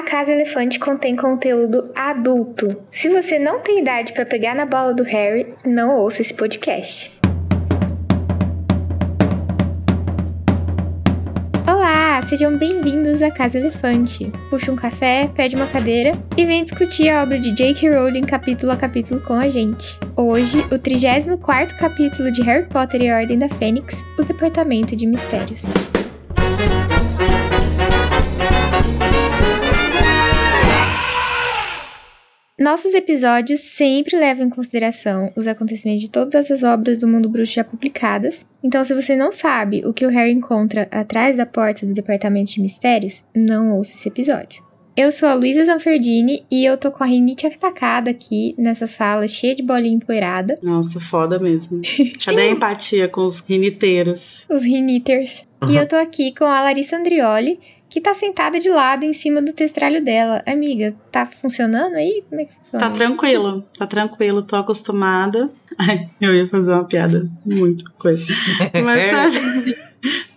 A Casa Elefante contém conteúdo adulto. Se você não tem idade para pegar na bola do Harry, não ouça esse podcast. Olá, sejam bem-vindos à Casa Elefante. Puxa um café, pede uma cadeira e vem discutir a obra de J.K. Rowling capítulo a capítulo com a gente. Hoje, o 34º capítulo de Harry Potter e a Ordem da Fênix, o Departamento de Mistérios. Nossos episódios sempre levam em consideração os acontecimentos de todas as obras do mundo bruxo já publicadas. Então, se você não sabe o que o Harry encontra atrás da porta do Departamento de Mistérios, não ouça esse episódio. Eu sou a Luísa Zanferdini e eu tô com a rinite atacada aqui nessa sala cheia de bolinha empoeirada. Nossa, foda mesmo. Cadê a empatia com os riniteiros? Os riniters. Uhum. E eu tô aqui com a Larissa Andrioli, que tá sentada de lado em cima do testralho dela. Amiga, tá funcionando aí? Como é que funciona? Tá isso? tranquilo, tá tranquilo, tô acostumada. Ai, eu ia fazer uma piada muito coisa. Mas tá.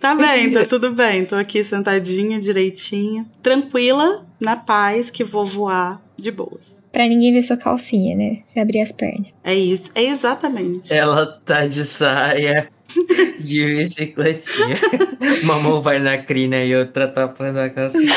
tá bem, tá tudo bem. Tô aqui sentadinha, direitinha, tranquila, na paz, que vou voar de boas. Pra ninguém ver sua calcinha, né? Se abrir as pernas. É isso, é exatamente. Ela tá de saia de bicicletinha. Uma mão vai na crina e outra tapando a calcinha.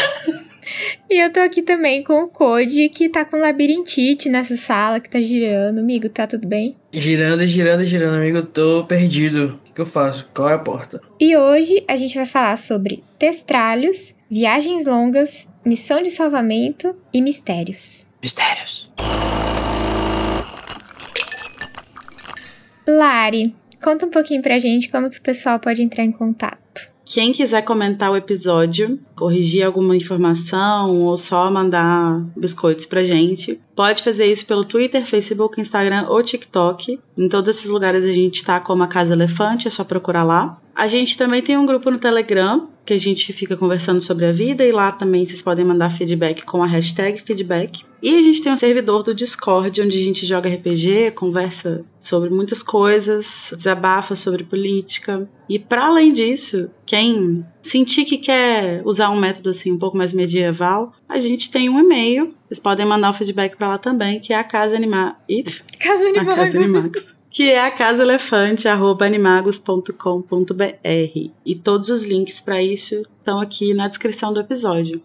E eu tô aqui também com o Code, que tá com labirintite nessa sala, que tá girando. Amigo, tá tudo bem? Girando, girando, girando, amigo. Eu tô perdido. O que eu faço? Qual é a porta? E hoje a gente vai falar sobre testralhos, viagens longas, missão de salvamento e mistérios. Mistérios. Lari, conta um pouquinho pra gente como que o pessoal pode entrar em contato. Quem quiser comentar o episódio, corrigir alguma informação ou só mandar biscoitos pra gente, pode fazer isso pelo Twitter, Facebook, Instagram ou TikTok. Em todos esses lugares a gente tá como a Casa Elefante, é só procurar lá. A gente também tem um grupo no Telegram, que a gente fica conversando sobre a vida, e lá também vocês podem mandar feedback com a hashtag feedback. E a gente tem um servidor do Discord, onde a gente joga RPG, conversa sobre muitas coisas, desabafa sobre política. E para além disso, quem sentir que quer usar um método assim um pouco mais medieval, a gente tem um e-mail. Vocês podem mandar o feedback para lá também, que é a Casa Animar. Casa Animar. Casa Animagos que é a casaelefante@animagos.com.br e todos os links para isso estão aqui na descrição do episódio.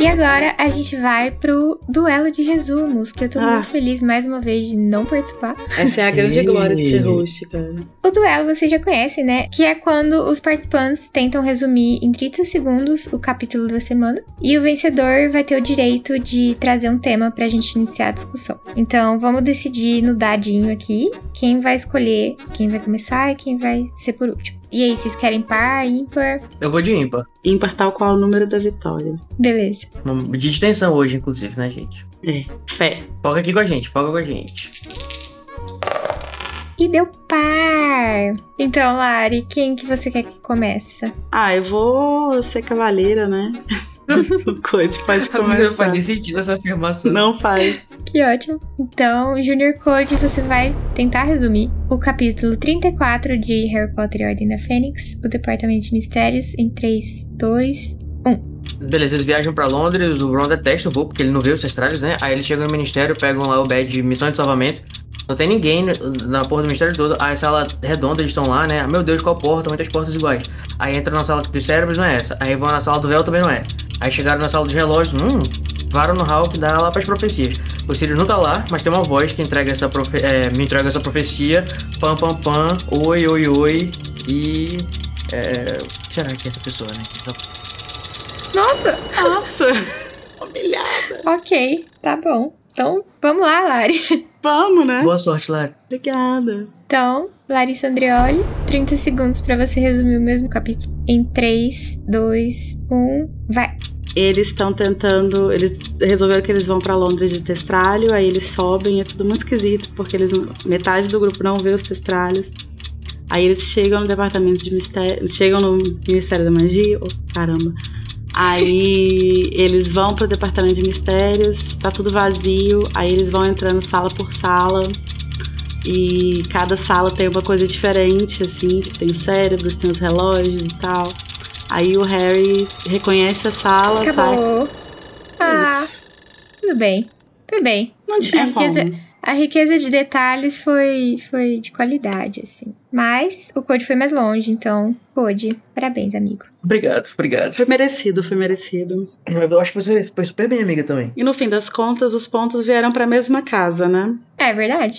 E agora a gente vai pro duelo de resumos, que eu tô ah. muito feliz mais uma vez de não participar. Essa é a grande glória de ser host, cara. O duelo você já conhece, né? Que é quando os participantes tentam resumir em 30 segundos o capítulo da semana e o vencedor vai ter o direito de trazer um tema pra gente iniciar a discussão. Então vamos decidir no dadinho aqui quem vai escolher quem vai começar e quem vai ser por último. E aí, vocês querem par, ímpar? Eu vou de ímpar. Ímpar tal qual o número da vitória. Beleza. De extensão hoje, inclusive, né, gente? É, fé. Foca aqui com a gente, foca com a gente. E deu par! Então, Lari, quem que você quer que comece? Ah, eu vou ser cavaleira, né? o Code pode começar. Não faz sentido essa afirmação. Não faz. Que ótimo. Então, Junior Code, você vai tentar resumir o capítulo 34 de Harry Potter e Ordem da Fênix, o Departamento de Mistérios, em 3, 2, 1. Beleza, eles viajam pra Londres, o Ron detesta o voo porque ele não vê os ancestrais, né? Aí eles chegam no ministério, pegam lá o badge de missão de salvamento. Não tem ninguém na porta do ministério todo. Aí sala redonda, eles estão lá, né? Meu Deus, qual porta? Muitas portas iguais. Aí entra na sala dos cérebros, não é essa. Aí vão na sala do véu, também não é. Aí chegaram na sala dos relógios, hum, vara no Hulk dá lá para as profecias. O Sirius não tá lá, mas tem uma voz que entrega essa profe é, me entrega essa profecia. Pam, pam, pam, oi, oi, oi. E. É, será que é essa pessoa, né? Nossa! Nossa! Humilhada. Ok, tá bom. Então, vamos lá, Lari. Vamos, né? Boa sorte, Lari. Obrigada. Então, Larissa Andreoli, 30 segundos para você resumir o mesmo capítulo. Em 3, 2, 1, vai. Eles estão tentando. Eles resolveram que eles vão para Londres de testralho, aí eles sobem, é tudo muito esquisito, porque eles metade do grupo não vê os testralhos. Aí eles chegam no departamento de mistério. Chegam no Ministério da Magia. Oh, caramba. Aí eles vão pro departamento de mistérios, tá tudo vazio. Aí eles vão entrando sala por sala. E cada sala tem uma coisa diferente, assim, tipo, tem os cérebros, tem os relógios e tal. Aí o Harry reconhece a sala, tá? Acabou. Ah, Isso. tudo bem. Tudo bem. Não tinha riqueza, como. A riqueza de detalhes foi, foi de qualidade, assim. Mas o Code foi mais longe, então, Code, parabéns, amigo. Obrigado, obrigado. Foi merecido, foi merecido. Eu acho que você foi super bem, amiga, também. E no fim das contas, os pontos vieram pra mesma casa, né? É verdade.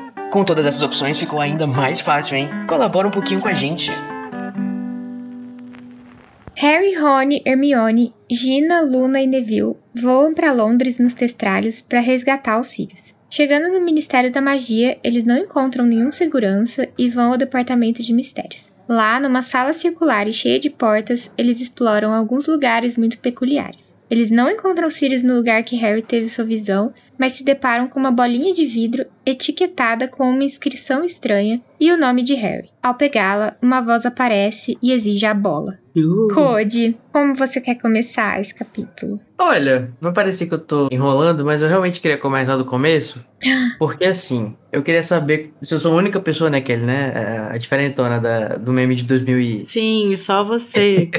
Com todas essas opções ficou ainda mais fácil, hein? Colabora um pouquinho com a gente. Harry, Rony, Hermione, Gina, Luna e Neville voam para Londres nos testralhos para resgatar os Sirius. Chegando no Ministério da Magia, eles não encontram nenhum segurança e vão ao Departamento de Mistérios. Lá, numa sala circular e cheia de portas, eles exploram alguns lugares muito peculiares. Eles não encontram Sirius no lugar que Harry teve sua visão, mas se deparam com uma bolinha de vidro etiquetada com uma inscrição estranha e o nome de Harry. Ao pegá-la, uma voz aparece e exige a bola. Uh. Code, como você quer começar esse capítulo? Olha, vai parecer que eu tô enrolando, mas eu realmente queria começar do começo. Porque assim, eu queria saber se eu sou a única pessoa, né, Kelly, né? A diferentona da, do meme de 2000 e... Sim, só você.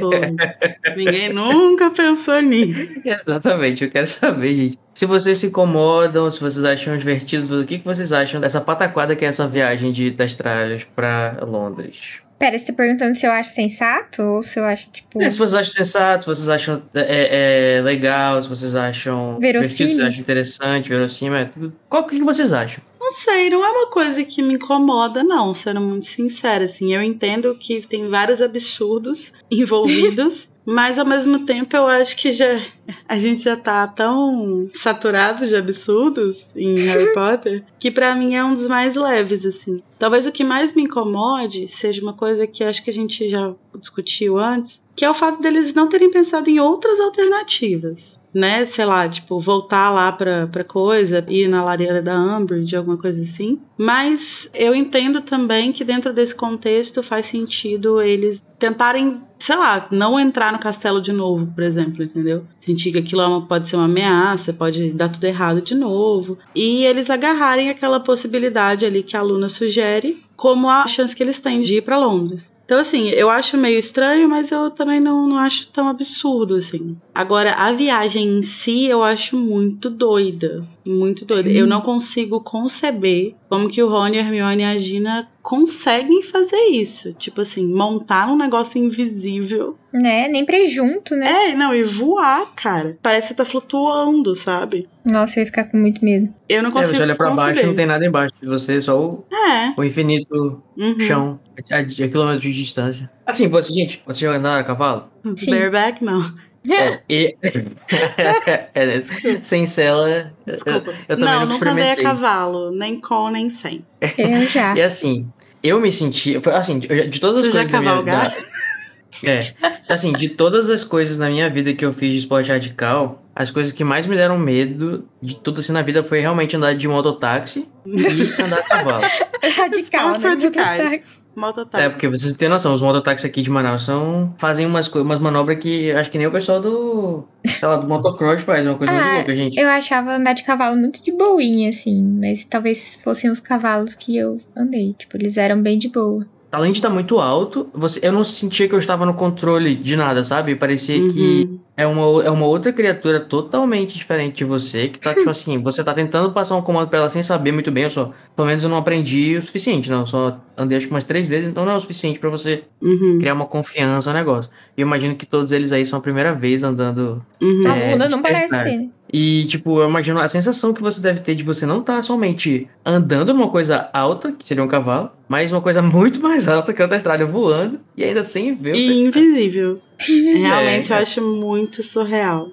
Ninguém nunca pensou nisso. Exatamente, eu quero saber, gente. Se vocês se incomodam, se vocês acham divertidos, o que, que vocês acham dessa pataquada que é essa viagem de, das tralhas pra Londres? Pera, você tá perguntando se eu acho sensato ou se eu acho, tipo. É, se vocês acham sensato, se vocês acham é, é, legal, se vocês acham Verossímil. se vocês acham interessante, verossímil, é tudo. Qual que vocês acham? Não sei, não é uma coisa que me incomoda, não, sendo muito sincera, assim. Eu entendo que tem vários absurdos envolvidos, mas ao mesmo tempo eu acho que já a gente já tá tão saturado de absurdos em Harry Potter que pra mim é um dos mais leves, assim. Talvez o que mais me incomode seja uma coisa que acho que a gente já discutiu antes, que é o fato deles não terem pensado em outras alternativas né, sei lá, tipo, voltar lá pra, pra coisa, ir na lareira da Umbridge, alguma coisa assim. Mas eu entendo também que dentro desse contexto faz sentido eles tentarem, sei lá, não entrar no castelo de novo, por exemplo, entendeu? Sentir que aquilo é pode ser uma ameaça, pode dar tudo errado de novo. E eles agarrarem aquela possibilidade ali que a Luna sugere como a chance que eles têm de ir pra Londres. Então, assim, eu acho meio estranho, mas eu também não, não acho tão absurdo, assim. Agora, a viagem em si eu acho muito doida. Muito doida. Eu não consigo conceber como que o Rony, a Hermione e a Gina conseguem fazer isso. Tipo assim, montar um negócio invisível. Né? Nem pra ir junto, né? É, não, e voar, cara. Parece que tá flutuando, sabe? Nossa, eu ia ficar com muito medo. Eu não É, consigo você olha pra conceber. baixo não tem nada embaixo de você, só o, É. o infinito Uhum. chão, a, a quilômetros de distância. Assim, você, gente, você já andaram a cavalo? Sim. Bareback, não. É, e... é, né, sem cela, Desculpa. eu, eu também não, nunca nunca andei a cavalo. Nem com, nem sem. Eu já. E assim, eu me senti. foi Assim, de de todas as Você já coisas da minha cavalgar? da- É. Assim, de todas as coisas na minha vida que eu fiz de esporte radical, as coisas que mais me deram medo de tudo assim na vida foi realmente andar de mototáxi e andar a cavalo. Radical, né? radicais. Mototáxi. É, porque vocês têm noção, os mototáxis aqui de Manaus são, fazem umas, umas manobras que acho que nem o pessoal do. Sei lá, do motocross faz, uma coisa muito Ah, louca, gente. eu achava andar de cavalo muito de boinha, assim. Mas talvez fossem os cavalos que eu andei. Tipo, eles eram bem de boa. Além de estar muito alto, você, eu não sentia que eu estava no controle de nada, sabe? Parecia que Uhum. é uma, é uma outra criatura totalmente diferente de você, que tá, tipo assim, você tá tentando passar um comando pra ela sem saber muito bem, eu só, pelo menos eu não aprendi o suficiente, não, eu só andei acho que umas três vezes, então não é o suficiente pra você Uhum. criar uma confiança no negócio. E eu imagino que todos eles aí são a primeira vez andando Uhum. A É, Luna não parece despertar. ser, né? E, tipo, eu imagino a sensação que você deve ter de você não estar somente andando numa coisa alta, que seria um cavalo, mas uma coisa muito mais alta que o Testralho voando e ainda sem ver o E invisível. Realmente É, eu é. acho muito surreal.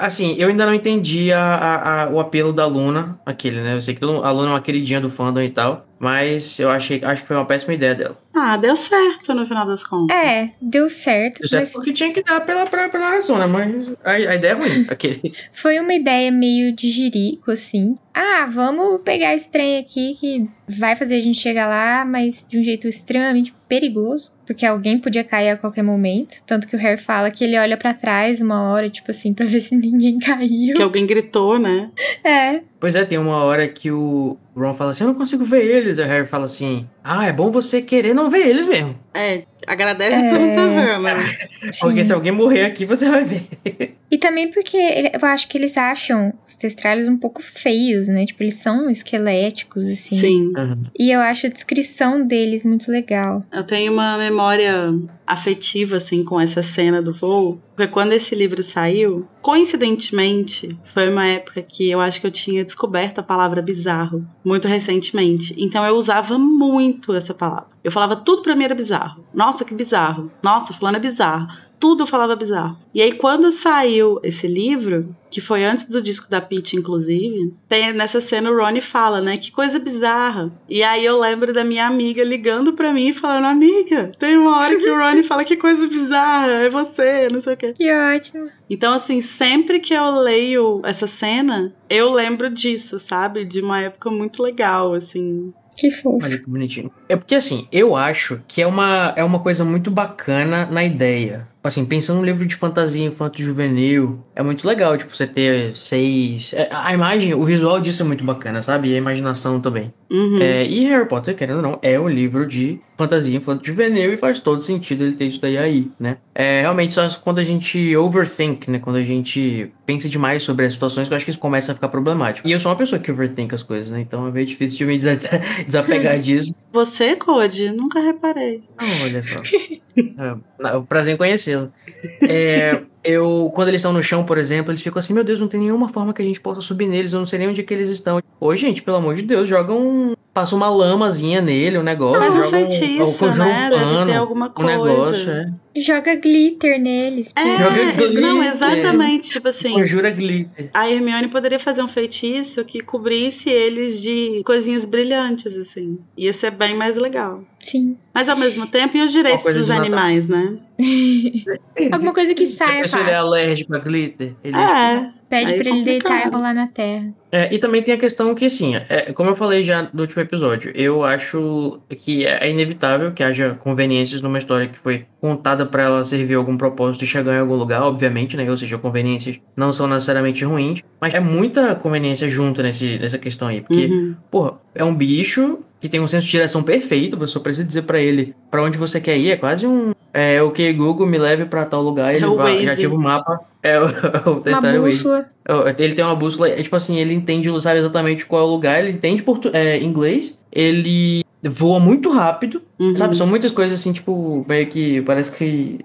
Assim, eu ainda não entendi a, a- a- o apelo da Luna, aquele, né? Eu sei que todo- a Luna é uma queridinha do fandom e tal, mas eu achei, acho que foi uma péssima ideia dela. Ah, deu certo no final das contas. É, deu certo, Eu sei mas porque tinha que dar pela, pela, pela razão, né? Mas a, a ideia é ruim, aquele. foi uma ideia meio de jirico, assim. Ah, vamos pegar esse trem aqui que vai fazer a gente chegar lá, mas de um jeito extremamente perigoso. Porque alguém podia cair a qualquer momento. Tanto que o Harry fala que ele olha pra trás uma hora, tipo assim, pra ver se ninguém caiu. Que alguém gritou, né? É. Pois é, tem uma hora que o Ron fala assim: Eu não consigo ver eles. O Harry fala assim: Ah, é bom você querer não ver eles mesmo. É, agradece que você não tá vendo. Porque sim. se alguém morrer aqui, você vai ver. E também porque eu acho que eles acham os testralhos um pouco feios, né? Tipo, eles são esqueléticos, assim. Sim. E eu acho a descrição deles muito legal. Eu tenho uma memória afetiva, assim, com essa cena do voo. Porque quando esse livro saiu, coincidentemente, foi uma época que eu acho que eu tinha descoberto a palavra bizarro, muito recentemente. Então eu usava muito essa palavra. Eu falava tudo pra mim era bizarro. Nossa, que bizarro. Nossa, fulano é bizarro. Tudo falava bizarro. E aí, quando saiu esse livro, que foi antes do disco da Peach, inclusive, tem nessa cena o Ronnie fala, né? Que coisa bizarra. E aí eu lembro da minha amiga ligando pra mim e falando: Amiga, tem uma hora que o Ronnie fala que coisa bizarra, é você, não sei o quê. Que ótimo. Então, assim, sempre que eu leio essa cena, eu lembro disso, sabe? De uma época muito legal, assim. Que fofo. Olha que bonitinho. É porque assim, eu acho que é uma, é uma coisa muito bacana na ideia. Assim, pensando num livro de fantasia infanto-juvenil, é muito legal, tipo, você ter seis. é, A imagem, o visual disso é muito bacana, sabe? E a imaginação também. Uhum. É, e Harry Potter, querendo ou não, é um livro de fantasia infanto-juvenil e faz todo sentido ele ter isso daí aí, né? É, realmente, só quando a gente overthink, né? Quando a gente pensa demais sobre as situações, que eu acho que isso começa a ficar problemático. E eu sou uma pessoa que overthink as coisas, né? Então é meio difícil de me desa- desapegar disso. Você, Code? Nunca reparei. Olha só. É, o prazer em conhecê-lo. É, eu, quando eles estão no chão, por exemplo, eles ficam assim, meu Deus, não tem nenhuma forma que a gente possa subir neles, eu não sei nem onde é que eles estão. Ô, gente, pelo amor de Deus, joga um. Passa uma lamazinha nele, um negócio. Mas um joga feitiço, conjura um né? Deve pano, ter alguma um coisa. negócio, é. Joga glitter neles. É, Joga glitter. não, exatamente. Tipo assim, Conjura glitter. a Hermione poderia fazer um feitiço que cobrisse eles de coisinhas brilhantes, assim. Ia ser bem mais legal. Sim. Mas ao mesmo tempo, e os direitos dos animais, né? Alguma coisa que A saia pessoa ele é fácil. alérgico a glitter. Ele É. Pede aí pra ele deitar e rolar na terra. É, e também tem a questão que, assim, é, como eu falei já no último episódio, eu acho que é inevitável que haja conveniências numa história que foi contada pra ela servir algum propósito e chegar em algum lugar, obviamente, né? Ou seja, conveniências não são necessariamente ruins, mas é muita conveniência junto nesse, nessa questão aí. Porque, Uhum. porra, é um bicho que tem um senso de direção perfeito, você só precisa dizer pra ele pra onde você quer ir, é quase um. É, ok, Google, me leve pra tal lugar, ele É vai, já ativa o mapa. É o, o Uma testar bússola. Ele tem uma bússola, é tipo assim, ele entende, sabe exatamente qual é o lugar, ele entende portu é, inglês, ele voa muito rápido, Uhum. sabe? São muitas coisas assim, tipo, meio que parece que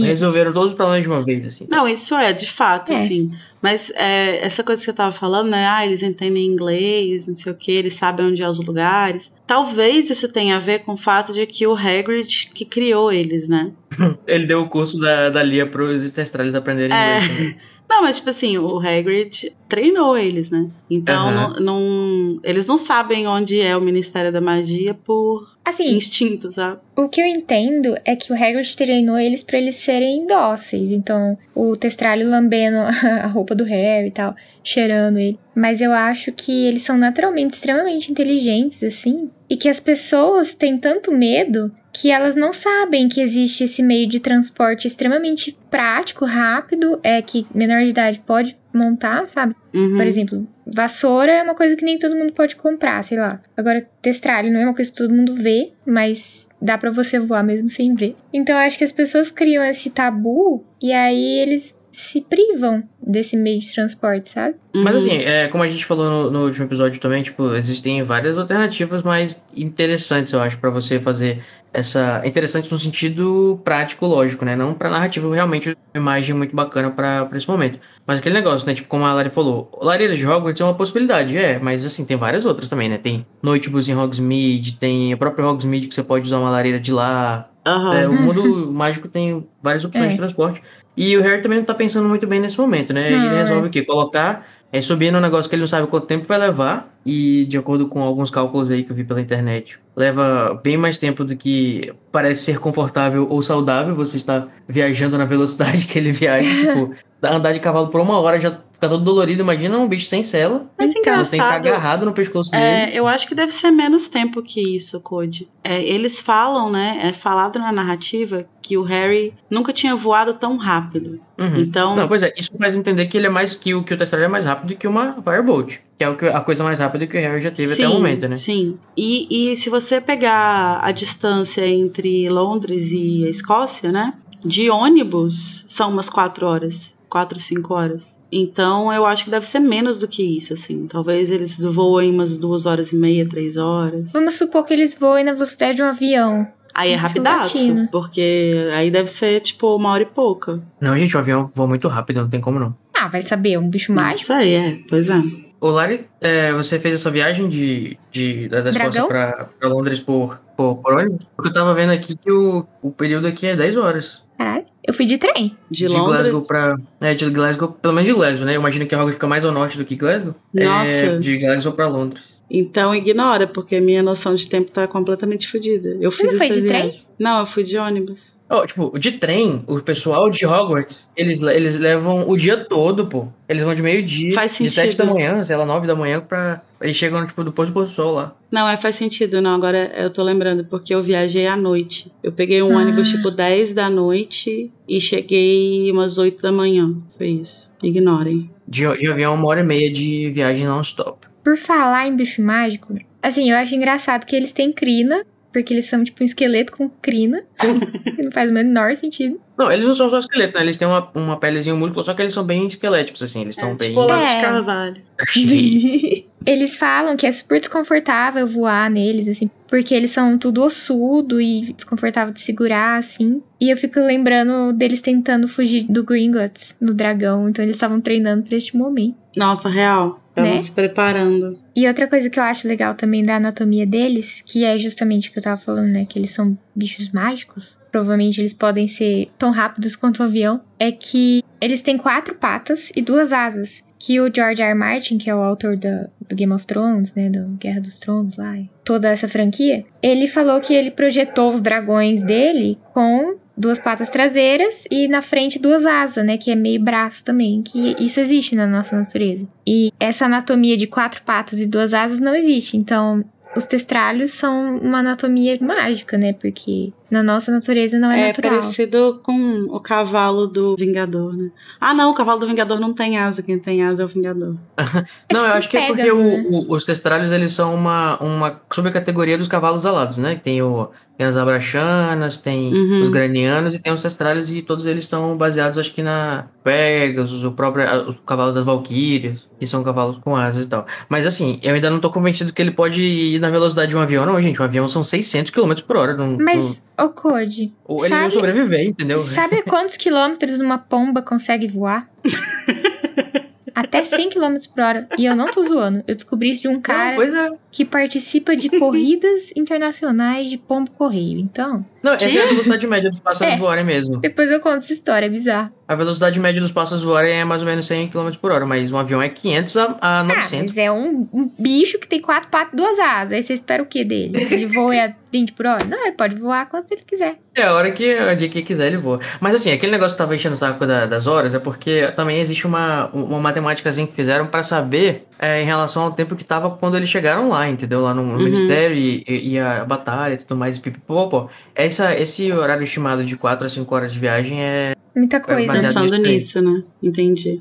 resolveram todos os problemas de uma vez, assim. Não, isso é, de fato, É. assim. Mas é, essa coisa que você tava falando, né? Ah, eles entendem inglês, não sei o que, eles sabem onde é os lugares. Talvez isso tenha a ver com o fato de que o Hagrid que criou eles, né? Ele deu o curso da, da Lia pros Estestrales aprenderem É. inglês. também. Não, mas tipo assim, o Hagrid treinou eles, né? Então, Aham. não, não- eles não sabem onde é o Ministério da Magia por Assim, instinto, sabe? o que eu entendo é que o Hagrid treinou eles pra eles serem dóceis. Então, o Testralho lambendo a roupa do Harry e tal, cheirando ele. Mas eu acho que eles são naturalmente extremamente inteligentes, assim. E que as pessoas têm tanto medo que elas não sabem que existe esse meio de transporte extremamente prático, rápido, é que menor de idade pode montar, sabe? Uhum. Por exemplo, vassoura é uma coisa que nem todo mundo pode comprar, sei lá. Agora, testralho não é uma coisa que todo mundo vê, mas dá pra você voar mesmo sem ver. Então, eu acho que as pessoas criam esse tabu e aí eles se privam desse meio de transporte, sabe? Mas Uhum. assim, é, como a gente falou no, no último episódio também, tipo, existem várias alternativas mais interessantes, eu acho, pra você fazer essa é interessante no sentido prático, lógico, né? Não pra narrativa, realmente uma imagem muito bacana pra, pra esse momento. Mas aquele negócio, né? Tipo, como a Lari falou, lareira de Hogwarts é uma possibilidade, é, mas assim, tem várias outras também, né? Tem Noitebus em Hogsmeade, tem a própria Hogsmeade que você pode usar uma lareira de lá. Aham. É, o mundo mágico tem várias opções É. de transporte. E o Harry também não tá pensando muito bem nesse momento, né? Não, ele é. resolve o quê? Colocar, é, subir num negócio que ele não sabe quanto tempo vai levar. E de acordo com alguns cálculos aí que eu vi pela internet, leva bem mais tempo do que parece ser confortável ou saudável você está viajando na velocidade que ele viaja. tipo, andar de cavalo por uma hora já fica todo dolorido. Imagina um bicho sem sela. Mas Você tem que estar engraçado. agarrado no pescoço dele. É, eu acho que deve ser menos tempo que isso, Code. É, eles falam, né? É falado na narrativa que o Harry nunca tinha voado tão rápido. Uhum. Então, Não, pois é, isso faz entender que ele é mais que o que o Testralha é mais rápido que uma Firebolt, que é o que, a coisa mais rápida que o Harry já teve até o momento, né? Sim. E, e se você pegar a distância entre Londres e a Escócia, né? De ônibus são umas quatro horas. Quatro, cinco horas. Então eu acho que deve ser menos do que isso, assim. Talvez eles voem umas duas horas e meia, três horas. Vamos supor que eles voem na velocidade de um avião. Aí é rapidaço, porque aí deve ser tipo uma hora e pouca. Não, gente, o avião voa muito rápido, não tem como não. Ah, vai saber, um bicho mágico. Isso aí, é. Pois é. Ô, Lari, é, você fez essa viagem de, de, da, Escócia pra, pra Londres por, por, por ônibus? Porque eu tava vendo aqui que o, o período aqui é 10 horas. Caralho, eu fui de trem. De, Londres. Glasgow pra... É, de Glasgow, pelo menos de Glasgow, né? Eu imagino que a Hogwarts fica mais ao norte do que Glasgow. Nossa. É, de Glasgow pra Londres. Então ignora, porque minha noção de tempo tá completamente fodida. Eu fiz não foi essa de viagem. trem? Não, eu fui de ônibus. Ó, tipo, de trem, o pessoal de Hogwarts, eles, le- eles levam o dia todo, pô. Eles vão de meio-dia, Faz de 7 da manhã, sei lá, 9 da manhã, pra... Eles chegam, tipo, depois do pôr do sol lá. Não, é, faz sentido, não. Agora eu tô lembrando, porque eu viajei à noite. Eu peguei um Ah. ônibus tipo 10 da noite e cheguei umas 8 da manhã. Foi isso. Ignorem. De, de avião, uma hora e meia de viagem non-stop. Por falar em bicho mágico, assim, eu acho engraçado que eles têm crina, porque eles são tipo um esqueleto com crina. que não faz o menor sentido. Não, eles não são só esqueleto, né? Eles têm uma, uma pelezinha, um músculo, só que eles são bem esqueléticos, assim. Eles estão É, bem... tipo Olavo É. de Carvalho. Eles falam que é super desconfortável voar neles, assim, porque eles são tudo ossudo e desconfortável de segurar, assim. E eu fico lembrando deles tentando fugir do Gringotts, do dragão. Então eles estavam treinando pra este momento. Nossa, real. Estavam Né? se preparando. E outra coisa que eu acho legal também da anatomia deles, que é justamente o que eu tava falando, né? Que eles são bichos mágicos. Provavelmente eles podem ser tão rápidos quanto um avião. É que eles têm quatro patas e duas asas. Que o George R. R. Martin, que é o autor da- do Game of Thrones, né? Do Guerra dos Tronos lá, e toda essa franquia, ele falou que ele projetou os dragões dele com duas patas traseiras e na frente duas asas, né? Que é meio braço também. Que isso existe na nossa natureza. E essa anatomia de quatro patas e duas asas não existe. Então, os testralhos são uma anatomia mágica, né? Porque na nossa natureza não é, É natural. parecido com o cavalo do Vingador, né? Ah, não, o cavalo do Vingador não tem asa. Quem tem asa é o Vingador. Não, tipo eu acho que é porque Pegasus, o- né? o- os testralhos, eles são uma, uma subcategoria dos cavalos alados, né? Tem, o, tem as abraxanas, tem Uhum. os granianos e tem os testralhos e todos eles estão baseados, acho que na Pegasus, o próprio a- o cavalo das Valquírias, que são cavalos com asas e tal. Mas assim, eu ainda não tô convencido que ele pode ir na velocidade de um avião, não, gente. Um avião são 600 km por hora. Não, Mas, ô Code, não- eles vão sabe, sobreviver, entendeu? sabe quantos quilômetros uma pomba consegue voar? Até 100 km por hora. E eu não tô zoando. Eu descobri isso de um Não, cara pois é. Que participa de corridas internacionais de pombo correio. Então, Não, essa é a velocidade média dos pássaros É. voarem mesmo. depois eu conto essa história, é bizarro. A velocidade média dos pássaros voarem é mais ou menos 100 km por hora, mas um avião é 500 a, a Ah, 900. mas é um, um bicho que tem quatro patas e duas asas. Aí você espera o que dele? Ele voa a 20 por hora? Não, ele pode voar quanto ele quiser. É a hora que o dia que quiser ele voa. Mas assim, aquele negócio que tava enchendo o saco da- das horas é porque também existe uma, uma matemática assim que fizeram pra saber é, em relação ao tempo que tava quando eles chegaram lá, entendeu? Lá no, no Uhum. ministério e, e- e a batalha e tudo mais, e pipipopó. Essa, esse horário estimado de 4 a 5 horas de viagem é. Muita coisa. baseado Pensando nisso aí. né? Entendi.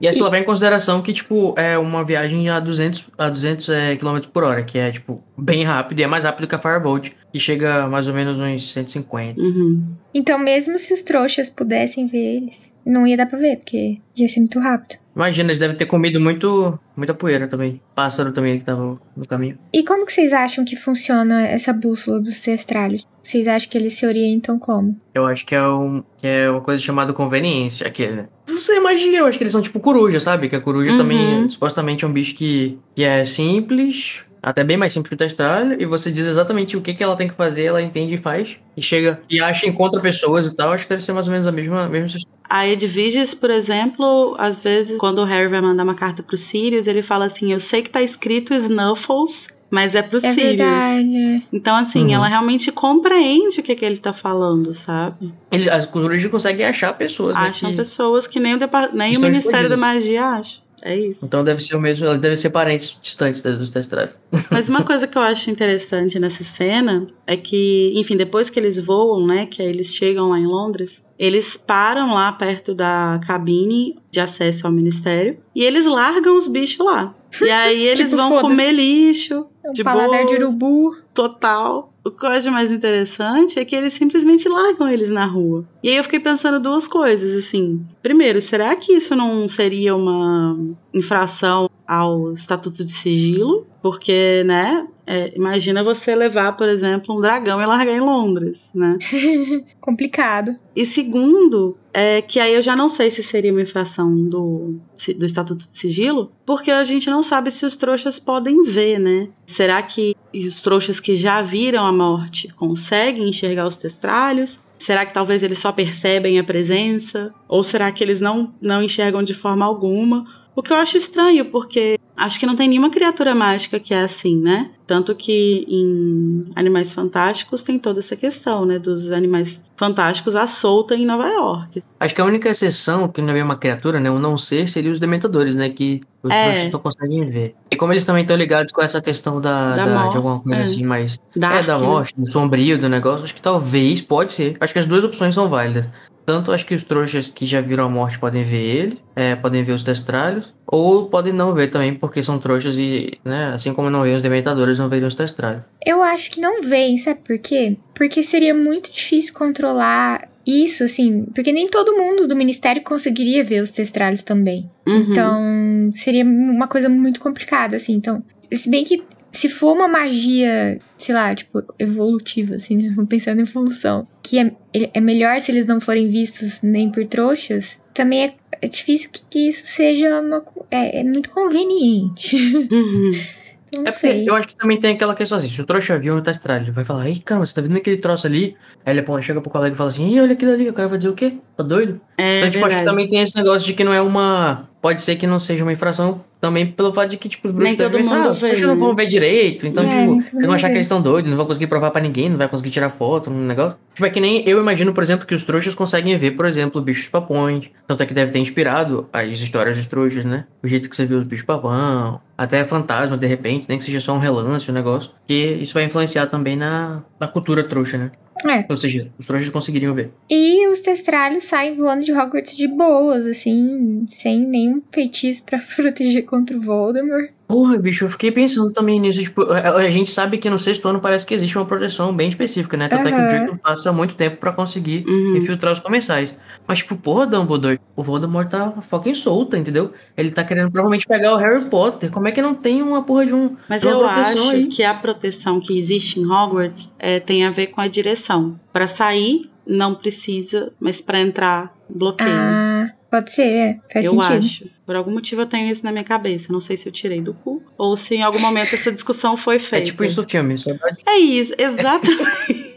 E essa levar em consideração que, tipo, é uma viagem a 200, a 200 é, km por hora, que é, tipo, bem rápido e é mais rápido que a Firebolt, que chega a mais ou menos uns 150. Uhum. Então, mesmo se os trouxas pudessem ver eles, não ia dar pra ver, porque ia ser muito rápido. Imagina, eles devem ter comido muito, muita poeira também. Pássaro também que tava no caminho. E como que vocês acham que funciona essa bússola dos testralhos? Vocês acham que eles se orientam como? Eu acho que é, um, que é uma coisa chamada conveniência, aquele, né? Não sei magia, eu acho que eles são tipo coruja, sabe? Que a coruja Uhum. também, supostamente, é um bicho que, que é simples, até bem mais simples que o testralho, e você diz exatamente o que, que ela tem que fazer, ela entende e faz, e chega e acha, encontra pessoas e tal. Acho que deve ser mais ou menos a mesma, a mesma A Edviges, por exemplo, às vezes, quando o Harry vai mandar uma carta pro Sirius, ele fala assim: Eu sei que tá escrito Snuffles, mas é pro É Sirius. verdade. Então, assim, Uhum. ela realmente compreende o que, que ele tá falando, sabe? Ele, as corujas conseguem achar pessoas, né? Acham que- pessoas que nem o, depa- nem o Ministério da. Magia acha. É isso. Então deve ser o mesmo, elas devem ser parentes distantes da- dos testralhos. Mas uma coisa que eu acho interessante nessa cena é que, enfim, depois que eles voam, né, que aí eles chegam lá em Londres, eles param lá perto da cabine de acesso ao ministério e eles largam os bichos lá. E aí eles Tipo, vão comer lixo, Um de paladar boa, de urubu. total. O que eu acho mais interessante é que eles simplesmente largam eles na rua. E aí eu fiquei pensando duas coisas, assim. Primeiro, será que isso não seria uma infração ao Estatuto de Sigilo? Porque, né, é, imagina você levar, por exemplo, um dragão e largar em Londres, né? Complicado. E segundo, é que aí eu já não sei se seria uma infração do, do Estatuto de Sigilo, porque a gente não sabe se os trouxas podem ver, né? Será que os trouxas que já viram a morte conseguem enxergar os testralhos? Será que talvez eles só percebem a presença? Ou será que eles não, não enxergam de forma alguma? O que eu acho estranho, porque acho que não tem nenhuma criatura mágica que é assim, né? Tanto que em Animais Fantásticos tem toda essa questão, né? Dos animais fantásticos à solta em Nova York. Acho que a única exceção, que não é uma criatura, né? Um não ser, seria os dementadores, né? Que os É. não conseguem ver. E como eles também estão ligados com essa questão da, Da da- de alguma coisa é. assim, mais. Dark, é, da né? morte, do sombrio do negócio, acho que talvez, pode ser. Acho que as duas opções são válidas. Tanto acho que os trouxas que já viram a morte podem ver ele, é, podem ver os testralhos, ou podem não ver também, porque são trouxas e, né, assim como não veem os dementadores, não veriam os testralhos. Eu acho que não vem, sabe por quê? Porque seria muito difícil controlar isso, assim. Porque nem todo mundo do ministério conseguiria ver os testralhos também. Uhum. Então, seria uma coisa muito complicada, assim. Então, se bem que se for uma magia, sei lá, tipo, evolutiva, assim, né? Pensando em evolução, que é, é melhor se eles não forem vistos nem por trouxas, também é, é difícil que, que isso seja uma. É, é muito conveniente. Uhum. Então, não É porque sei. eu acho que também tem aquela questão assim, se o trouxa viu um testralho, ele vai falar, ei, caramba, você tá vendo aquele troço ali? Aí ele pô, chega pro colega e fala assim, ih, olha aquilo ali, o cara vai dizer o quê? Tá doido? É então, tipo, acho que verdade. também tem esse negócio de que não é uma. Pode ser que não seja uma infração também pelo fato de que, tipo, os bruxos devem pensar, ah, os bruxos não vão ver direito. Então, É, tipo, eles vão achar que eles estão doidos, não vão conseguir provar pra ninguém, não vai conseguir tirar foto no negócio. Tipo, é que nem eu imagino, por exemplo, que os trouxas conseguem ver, por exemplo, bichos papões. Tanto é que deve ter inspirado as histórias dos trouxas, né? O jeito que você viu os bichos papão, até fantasma, de repente, nem que seja só um relance, um negócio. Que isso vai influenciar também na, na cultura trouxa, né? É. Ou seja, os trouxas conseguiriam ver. E os testralhos saem voando de Hogwarts de boas, assim, sem nenhum feitiço pra proteger contra o Voldemort. Porra, bicho, eu fiquei pensando também nisso. Tipo, a, a gente sabe que no sexto ano parece que existe uma proteção bem específica, né? Tanto é que o. Draco passa muito tempo pra conseguir Uhum. infiltrar os comensais. Mas, tipo, porra, Dumbledore, o Voldemort tá fucking solta, entendeu? Ele tá querendo provavelmente pegar o Harry Potter. Como é que não tem uma porra de um. Mas de uma eu acho aí? que a proteção que existe em Hogwarts é, tem a ver com a direção. Pra sair, não precisa, mas pra entrar, bloqueia. Ah, pode ser, é. Faz eu sentido. acho. Por algum motivo eu tenho isso na minha cabeça. Não sei se eu tirei do cu ou se em algum momento essa discussão foi É feita. tipo isso o filme, É isso, exatamente.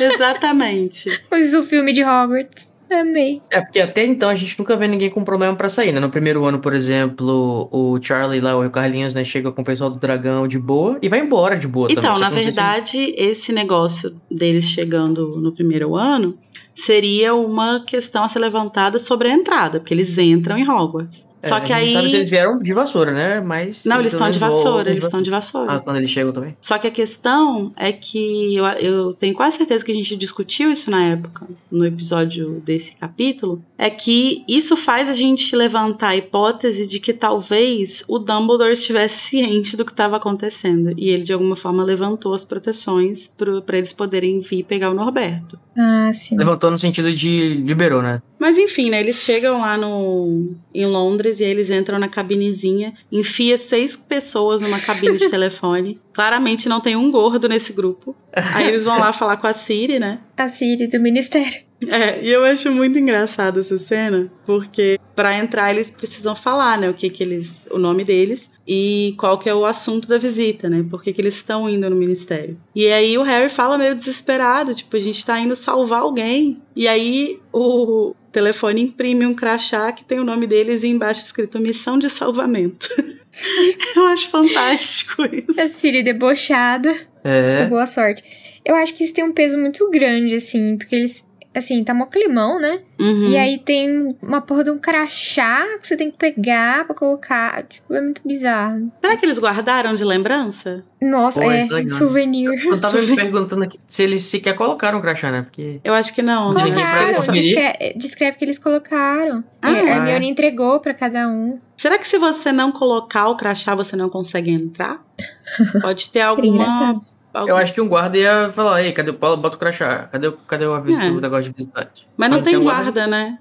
exatamente. Mas o filme de Hogwarts, amei. É porque até então a gente nunca vê ninguém com problema pra sair, né? No primeiro ano, por exemplo, o Charlie lá, o Carlinhos, né, chega com o pessoal do dragão de boa e vai embora de boa também. Então, na sei se verdade, esse negócio deles chegando no primeiro ano seria uma questão a ser levantada sobre a entrada, porque eles entram em Hogwarts. É, Só que aí. Não sabe se eles vieram de vassoura, né? Mas. Não, eles estão de vassoura, eles estão de vassoura. Ah, quando eles chegam também. Só que a questão é que eu, eu tenho quase certeza que a gente discutiu isso na época, no episódio desse capítulo, é que isso faz a gente levantar a hipótese de que talvez o Dumbledore estivesse ciente do que estava acontecendo e ele de alguma forma levantou as proteções para eles poderem vir pegar o Norberto. Ah, sim. Levantou no sentido de liberou, né? Mas enfim, né? Eles chegam lá no em Londres e aí eles entram na cabinezinha, enfia seis pessoas numa cabine de telefone. Claramente não tem um gordo nesse grupo. Aí eles vão lá falar com a Siri, né? A Siri do Ministério. É, e eu acho muito engraçado essa cena, porque para entrar eles precisam falar, né, o que que eles, o nome deles e qual que é o assunto da visita, né? Por que, que eles estão indo no ministério. E aí o Harry fala meio desesperado, tipo, a gente tá indo salvar alguém. E aí o telefone imprime um crachá que tem o nome deles e embaixo escrito missão de salvamento. eu acho fantástico isso. A Siri debochada. É. Boa sorte. Eu acho que isso tem um peso muito grande, assim, porque eles. Assim, tá mó climão, né? Uhum. E aí tem uma porra de um crachá que você tem que pegar pra colocar. Tipo, é muito bizarro. Será que eles guardaram de lembrança? Nossa, Pô, é é souvenir. Eu tava me perguntando aqui se eles sequer colocaram o crachá, né? Porque. Eu acho que não. Colocaram, descreve, descreve que eles colocaram. Ah, E a é? Hermione entregou pra cada um. Será que se você não colocar o crachá, você não consegue entrar? Pode ter alguma. Algum- Eu acho que um guarda ia falar, ei, cadê o Paulo? Bota o crachá. Cadê, o- cadê o aviso É. do negócio de visitante? Mas não Ah, tem tinha guarda, né?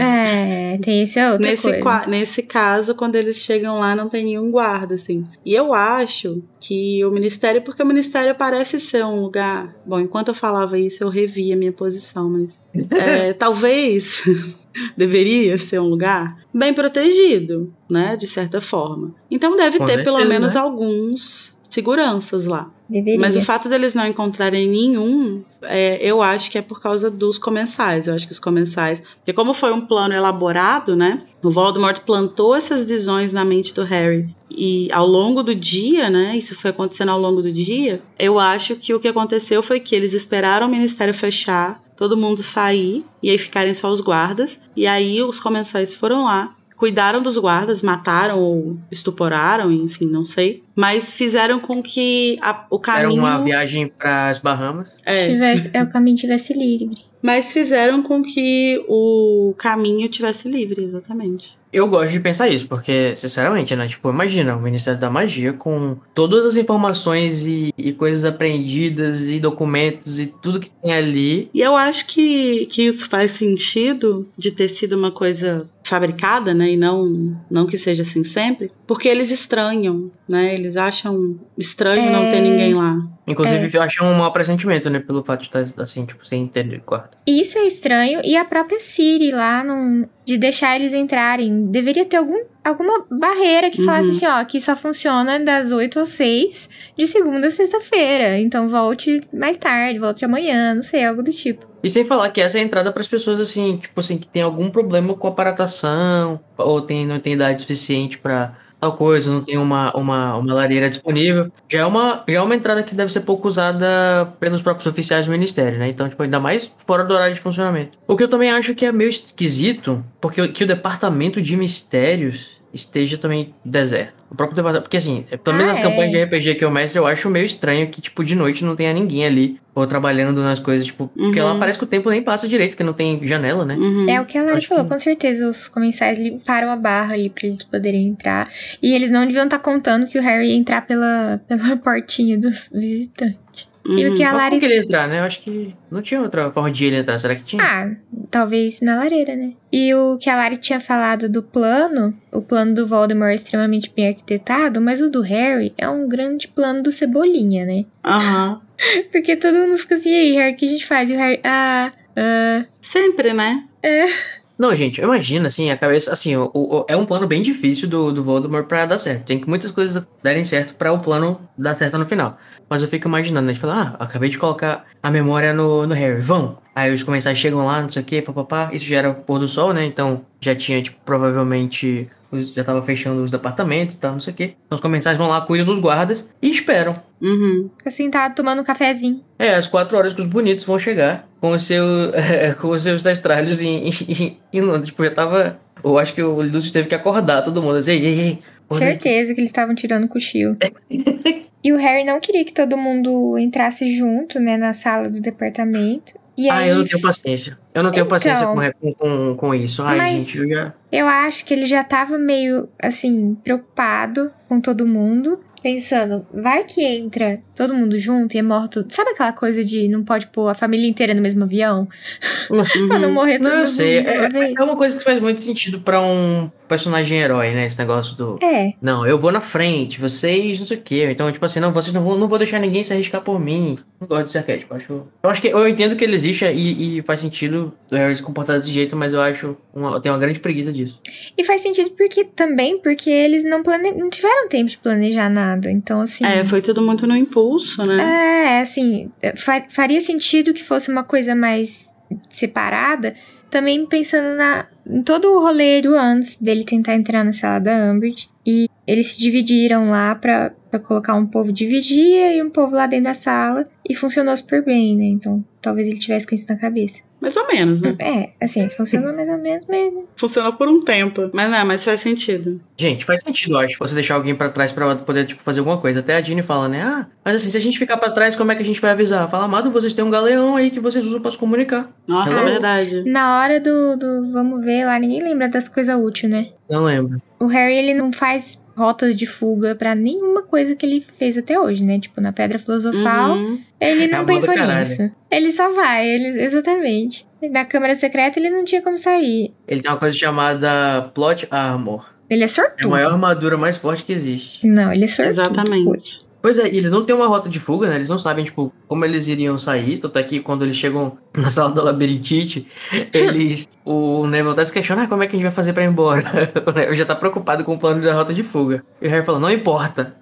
É, tem isso é outra Nesse, coisa. qua- nesse caso, quando eles chegam lá, não tem nenhum guarda, assim. E eu acho que o ministério, porque o ministério parece ser um lugar. Bom, enquanto eu falava isso, eu revi a minha posição, mas. é, talvez deveria ser um lugar bem protegido, né? De certa forma. Então deve Com ter pelo certeza, menos né? alguns seguranças lá. Deveria. Mas o fato deles não encontrarem nenhum, é, eu acho que é por causa dos comensais. Eu acho que os comensais. Porque, como foi um plano elaborado, né? O Voldemort plantou essas visões na mente do Harry. E ao longo do dia, né? Isso foi acontecendo ao longo do dia. Eu acho que o que aconteceu foi que eles esperaram o ministério fechar, todo mundo sair, e aí ficarem só os guardas. E aí os comensais foram lá, cuidaram dos guardas, mataram ou estuporaram, enfim, não sei. Mas fizeram com que a- o Era caminho. uma viagem para as Bahamas. É, Tivesse, é, o caminho tivesse livre. mas fizeram com que o caminho tivesse livre, exatamente. Eu gosto de pensar isso, porque, sinceramente, né? Tipo, imagina o Ministério da Magia com todas as informações e, e coisas apreendidas e documentos e tudo que tem ali. E eu acho que, que isso faz sentido de ter sido uma coisa fabricada, né? E não, não que seja assim sempre, porque eles estranham, né? Eles acham estranho não ter É. ninguém lá. Inclusive, eu acho um mau pressentimento, né? Pelo fato de estar assim, tipo, sem entender quarto. Isso é estranho. E a própria Siri lá, não, de deixar eles entrarem, deveria ter algum, alguma barreira que falasse Uhum. assim, ó, que só funciona das 8 às 6, de segunda a sexta-feira. Então volte mais tarde, volte amanhã, não sei, algo do tipo. E sem falar que essa é a entrada para as pessoas assim, tipo assim, que tem algum problema com a aparatação, ou tem, não tem idade suficiente para tal coisa, não tem uma, uma, uma lareira disponível. Já é uma, já é uma entrada que deve ser pouco usada pelos próprios oficiais do ministério, né? Então, tipo, ainda mais fora do horário de funcionamento. O que eu também acho que é meio esquisito, porque que o departamento de mistérios esteja também deserto. O próprio departamento, porque assim, é, pelo menos Ah, nas é. campanhas de RPG que eu mestre, eu acho meio estranho que, tipo, de noite não tenha ninguém ali, ou trabalhando nas coisas, tipo, porque Uhum. lá parece que o tempo nem passa direito, porque não tem janela, né? Uhum. É o que a Lari Acho falou, que- com certeza os comensais limparam a barra ali pra eles poderem entrar. E eles não deviam estar contando que o Harry ia entrar pela, pela portinha dos visitantes. E o Uhum. que a Lari como que ele ia entrar, né? Eu acho que não tinha outra forma de ele entrar. Será que tinha? Ah, talvez na lareira, né? E o que a Lari tinha falado do plano, o plano do Voldemort é extremamente bem arquitetado, mas o do Harry é um grande plano do Cebolinha, né? Aham. Porque todo mundo fica assim, e aí, Harry, o que a gente faz? E o Harry, ah, ah. Sempre, né? Não, gente, imagina, assim, a cabeça. Assim, o, o- é um plano bem difícil do, do Voldemort pra dar certo. Tem que muitas coisas darem certo pra o plano dar certo no final. Mas eu fico imaginando, né? De falar, ah, acabei de colocar a memória no, no Harry, vão. Aí os comensais chegam lá, não sei o que, papapá. Isso já era o pôr do sol, né? Então já tinha, tipo, provavelmente. Já tava fechando os departamentos e tal, não sei o que. Então os comensais vão lá, cuidam dos guardas e esperam. Uhum. Fica sentado tomando um cafezinho. É, às quatro horas que os bonitos vão chegar com, o seu, com os seus testralhos em, em, em Londres. Tipo, já tava. Eu acho que o Lúcio teve que acordar todo mundo. Assim, ei, ei, ei. acorda aí." Certeza que eles estavam tirando cochilo. e o Harry não queria que todo mundo entrasse junto, né, na sala do departamento. E Ah, aí, eu não tenho paciência. Eu não tenho Então. paciência com, com, com isso. Ai, gente, eu já. Eu acho que ele já tava meio, assim, preocupado com todo mundo. Pensando, vai que entra todo mundo junto e é morto. Sabe aquela coisa de não pode pôr a família inteira no mesmo avião? pra não morrer todo Não, eu mundo sei. É, vez? é uma coisa que faz muito sentido pra um personagem herói, né? Esse negócio do. É, Não, eu vou na frente, vocês não sei o quê. Então, tipo assim, não, vocês não vão, não vou deixar ninguém se arriscar por mim. Não gosto desse arquétipo. Acho, eu acho que eu entendo que ele existe e, e faz sentido o Harry se comportar desse jeito, mas eu acho. Uma, eu tenho uma grande preguiça disso. e faz sentido porque também porque eles não, plane... não tiveram tempo de planejar nada. Então, assim. É, foi tudo muito no impulso, né? É, assim, fa- faria sentido que fosse uma coisa mais separada, também pensando na, em todo o rolê do antes dele tentar entrar na sala da Umbridge. E eles se dividiram lá pra colocar um povo de vigia e um povo lá dentro da sala. E funcionou super bem, né? Então, talvez ele tivesse com isso na cabeça. Mais ou menos, né? É, assim, funcionou mais ou menos mesmo. Funcionou por um tempo. Mas não, mas faz sentido. Gente, faz sentido, eu acho, você deixar alguém pra trás pra poder, tipo, fazer alguma coisa. Até a Ginny fala, né? Ah, mas assim, se a gente ficar pra trás, como é que a gente vai avisar? Fala, amado, vocês têm um galeão aí que vocês usam pra se comunicar. Nossa, é verdade. Na hora do, do vamos ver lá, ninguém lembra das coisas úteis, né? Não lembro. O Harry, ele não faz rotas de fuga pra nenhuma coisa que ele fez até hoje, né? Tipo, na Pedra Filosofal, Uhum. ele É não moda pensou nisso. Ele só vai, ele, exatamente. Na Câmara Secreta, ele não tinha como sair. Ele tem uma coisa chamada Plot Armor. Ele é É a sortudo. maior armadura mais forte que existe. Não, ele é sortudo. Exatamente. Pois é, e eles não têm uma rota de fuga, né? Eles não sabem, tipo, como eles iriam sair. Tanto é que quando eles chegam na sala do labirintite, eles. o Neville até se questiona, ah, como é que a gente vai fazer pra ir embora? O Neville já tá preocupado com o plano da rota de fuga. E o Harry fala, não importa.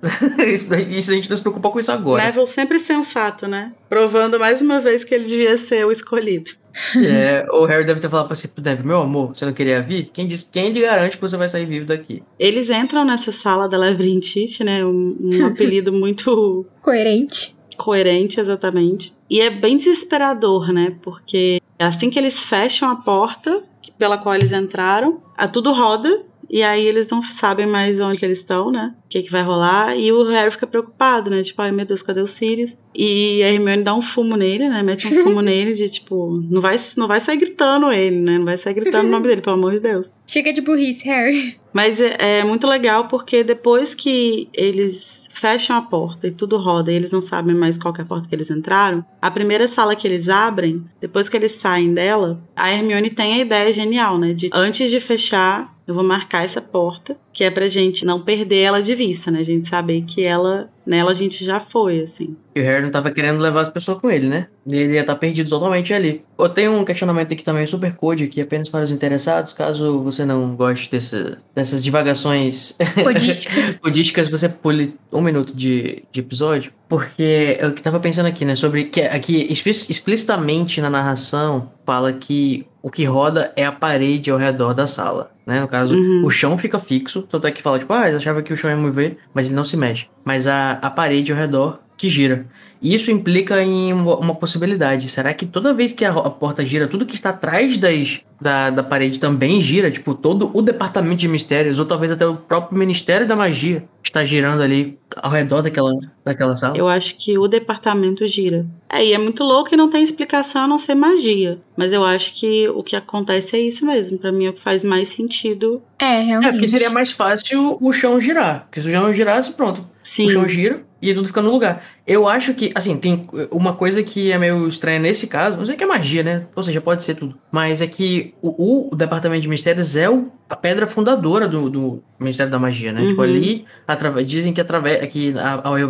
isso, isso a gente não se preocupa com isso agora. Neville sempre sensato, né? Provando mais uma vez que ele devia ser o escolhido. É, o Harry deve ter falado pra você, Neville, meu amor, você não queria vir? Quem, diz, quem lhe garante que você vai sair vivo daqui? Eles entram nessa sala da labirintite, né? Um, um apelido muito Coerente. coerente, exatamente. E é bem desesperador, né? Porque assim que eles fecham a porta pela qual eles entraram, a tudo roda. E aí eles não sabem mais onde que eles estão, né? O que, que vai rolar. E o Harry fica preocupado, né? Tipo, ai meu Deus, cadê o Sirius? E a Hermione dá um fumo nele, né? Mete um fumo nele de tipo, não vai, não vai sair gritando ele, né? Não vai sair gritando o nome dele, pelo amor de Deus. Chega de burrice, Harry. Mas é, é muito legal porque depois que eles fecham a porta e tudo roda e eles não sabem mais qual é a porta que eles entraram, a primeira sala que eles abrem, depois que eles saem dela, a Hermione tem a ideia genial, né? De antes de fechar, eu vou marcar essa porta, que é pra gente não perder ela de vista, né? A gente saber que ela, nela a gente já foi, assim. E o Harry não tava querendo levar as pessoas com ele, né? E ele ia estar perdido totalmente ali. Eu tenho um questionamento aqui também super code aqui, apenas para os interessados. Caso você não goste desse, dessas divagações Codísticas. codísticas, você pule um minuto de, de episódio. Porque eu que tava pensando aqui, né? Sobre que aqui explic- explicitamente na narração fala que o que roda é a parede ao redor da sala. Né? No caso, Uhum. o chão fica fixo. Tanto é que fala, tipo, ah, eles achavam que o chão ia mover, mas ele não se mexe. Mas a, a parede ao redor que gira. Isso implica em uma, uma possibilidade. Será que toda vez que a, a porta gira, tudo que está atrás das, da, da parede também gira? Tipo, todo o departamento de mistérios, ou talvez até o próprio Ministério da Magia, está girando ali ao redor daquela, daquela sala? Eu acho que o departamento gira. É, e é muito louco e não tem explicação a não ser magia. Mas eu acho que o que acontece é isso mesmo. Pra mim é o que faz mais sentido. É, realmente. É, porque seria mais fácil o chão girar. Porque se o chão girasse, pronto. Sim. O chão gira e tudo fica no lugar. Eu acho que, assim, tem uma coisa que é meio estranha nesse caso, não sei que é magia, né? Ou seja, pode ser tudo. Mas é que o, o Departamento de Mistérios é o- a pedra fundadora do, do Ministério da Magia, né? Tipo, Uhum. ali, atrave- dizem que, através, que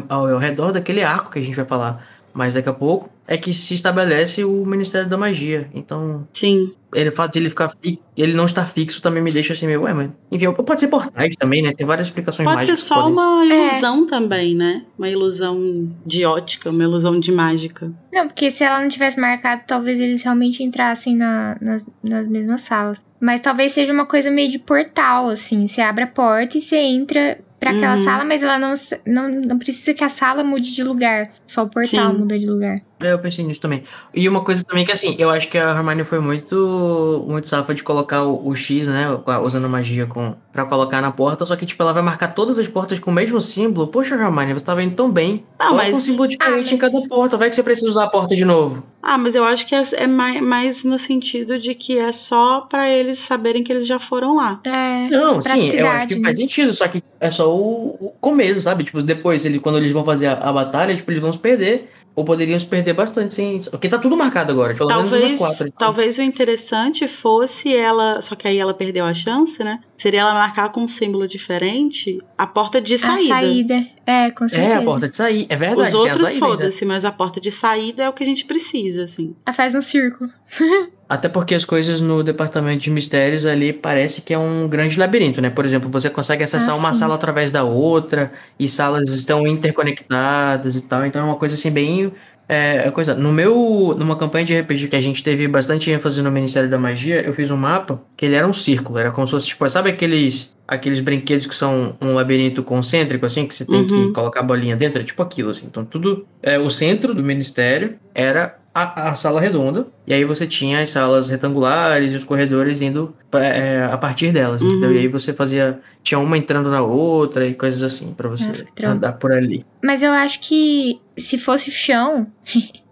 ao, ao, ao redor daquele arco que a gente vai falar mais daqui a pouco, é que se estabelece o Ministério da Magia. Então, Sim. ele, o fato de ele ficar fi- ele não estar fixo também me deixa assim meio, ué, mas. Enfim, pode ser portais também, né? Tem várias explicações Pode ser só podem- uma ilusão também, né? Uma ilusão de ótica, uma ilusão de mágica. Não, porque se ela não tivesse marcado, talvez eles realmente entrassem na- nas, nas mesmas salas. Mas talvez seja uma coisa meio de portal, assim. Você abre a porta e você entra pra aquela Uhum. sala, mas ela não, não, não precisa que a sala mude de lugar. Só o portal Sim. muda de lugar. É, eu pensei nisso também. E uma coisa também que, assim, eu acho que a Hermione foi muito muito safa de colocar o, o X, né, usando magia com, pra colocar na porta, só que, tipo, ela vai marcar todas as portas com o mesmo símbolo. Poxa, Hermione, você tava indo tão bem. Não, mas... um símbolo diferente ah, mas... em cada porta. Vai que você precisa usar a porta de novo. Ah, mas eu acho que é, é mais, mais, no sentido de que é só para eles saberem que eles já foram lá. É, Não, sim, eu acho que faz né? sentido, só que é só o, o começo, sabe? Tipo, depois, ele, quando eles vão fazer a, a batalha, tipo, eles vão se perder ou poderiam se perder bastante sem. Porque tá tudo marcado agora, pelo talvez, menos umas quatro. Então. Talvez o interessante fosse ela. Só que aí ela perdeu a chance, né? Seria ela marcar com um símbolo diferente a porta de saída. A saída. É, com certeza. É, a porta de saída. É verdade. Os outros foda-se, mas a porta de saída é o que a gente precisa, assim. Ela faz um círculo. Até porque as coisas no departamento de mistérios ali parece que é um grande labirinto, né? Por exemplo, você consegue acessar ah, uma sala através da outra e salas estão interconectadas e tal. Então é uma coisa assim bem é, é coisa. No meu, numa campanha de RPG que a gente teve bastante ênfase no Ministério da Magia, eu fiz um mapa que ele era um círculo, era como se fosse tipo, sabe aqueles aqueles brinquedos que são um labirinto concêntrico assim, que você tem uhum. que colocar a bolinha dentro, é tipo aquilo assim. Então tudo é o centro do ministério era a, a, sala redonda, e aí você tinha as salas retangulares e os corredores indo pra, é, a partir delas, uhum. entendeu? E aí você fazia. Tinha uma entrando na outra e coisas assim, para você Nossa, andar por ali. Mas eu acho que se fosse o chão.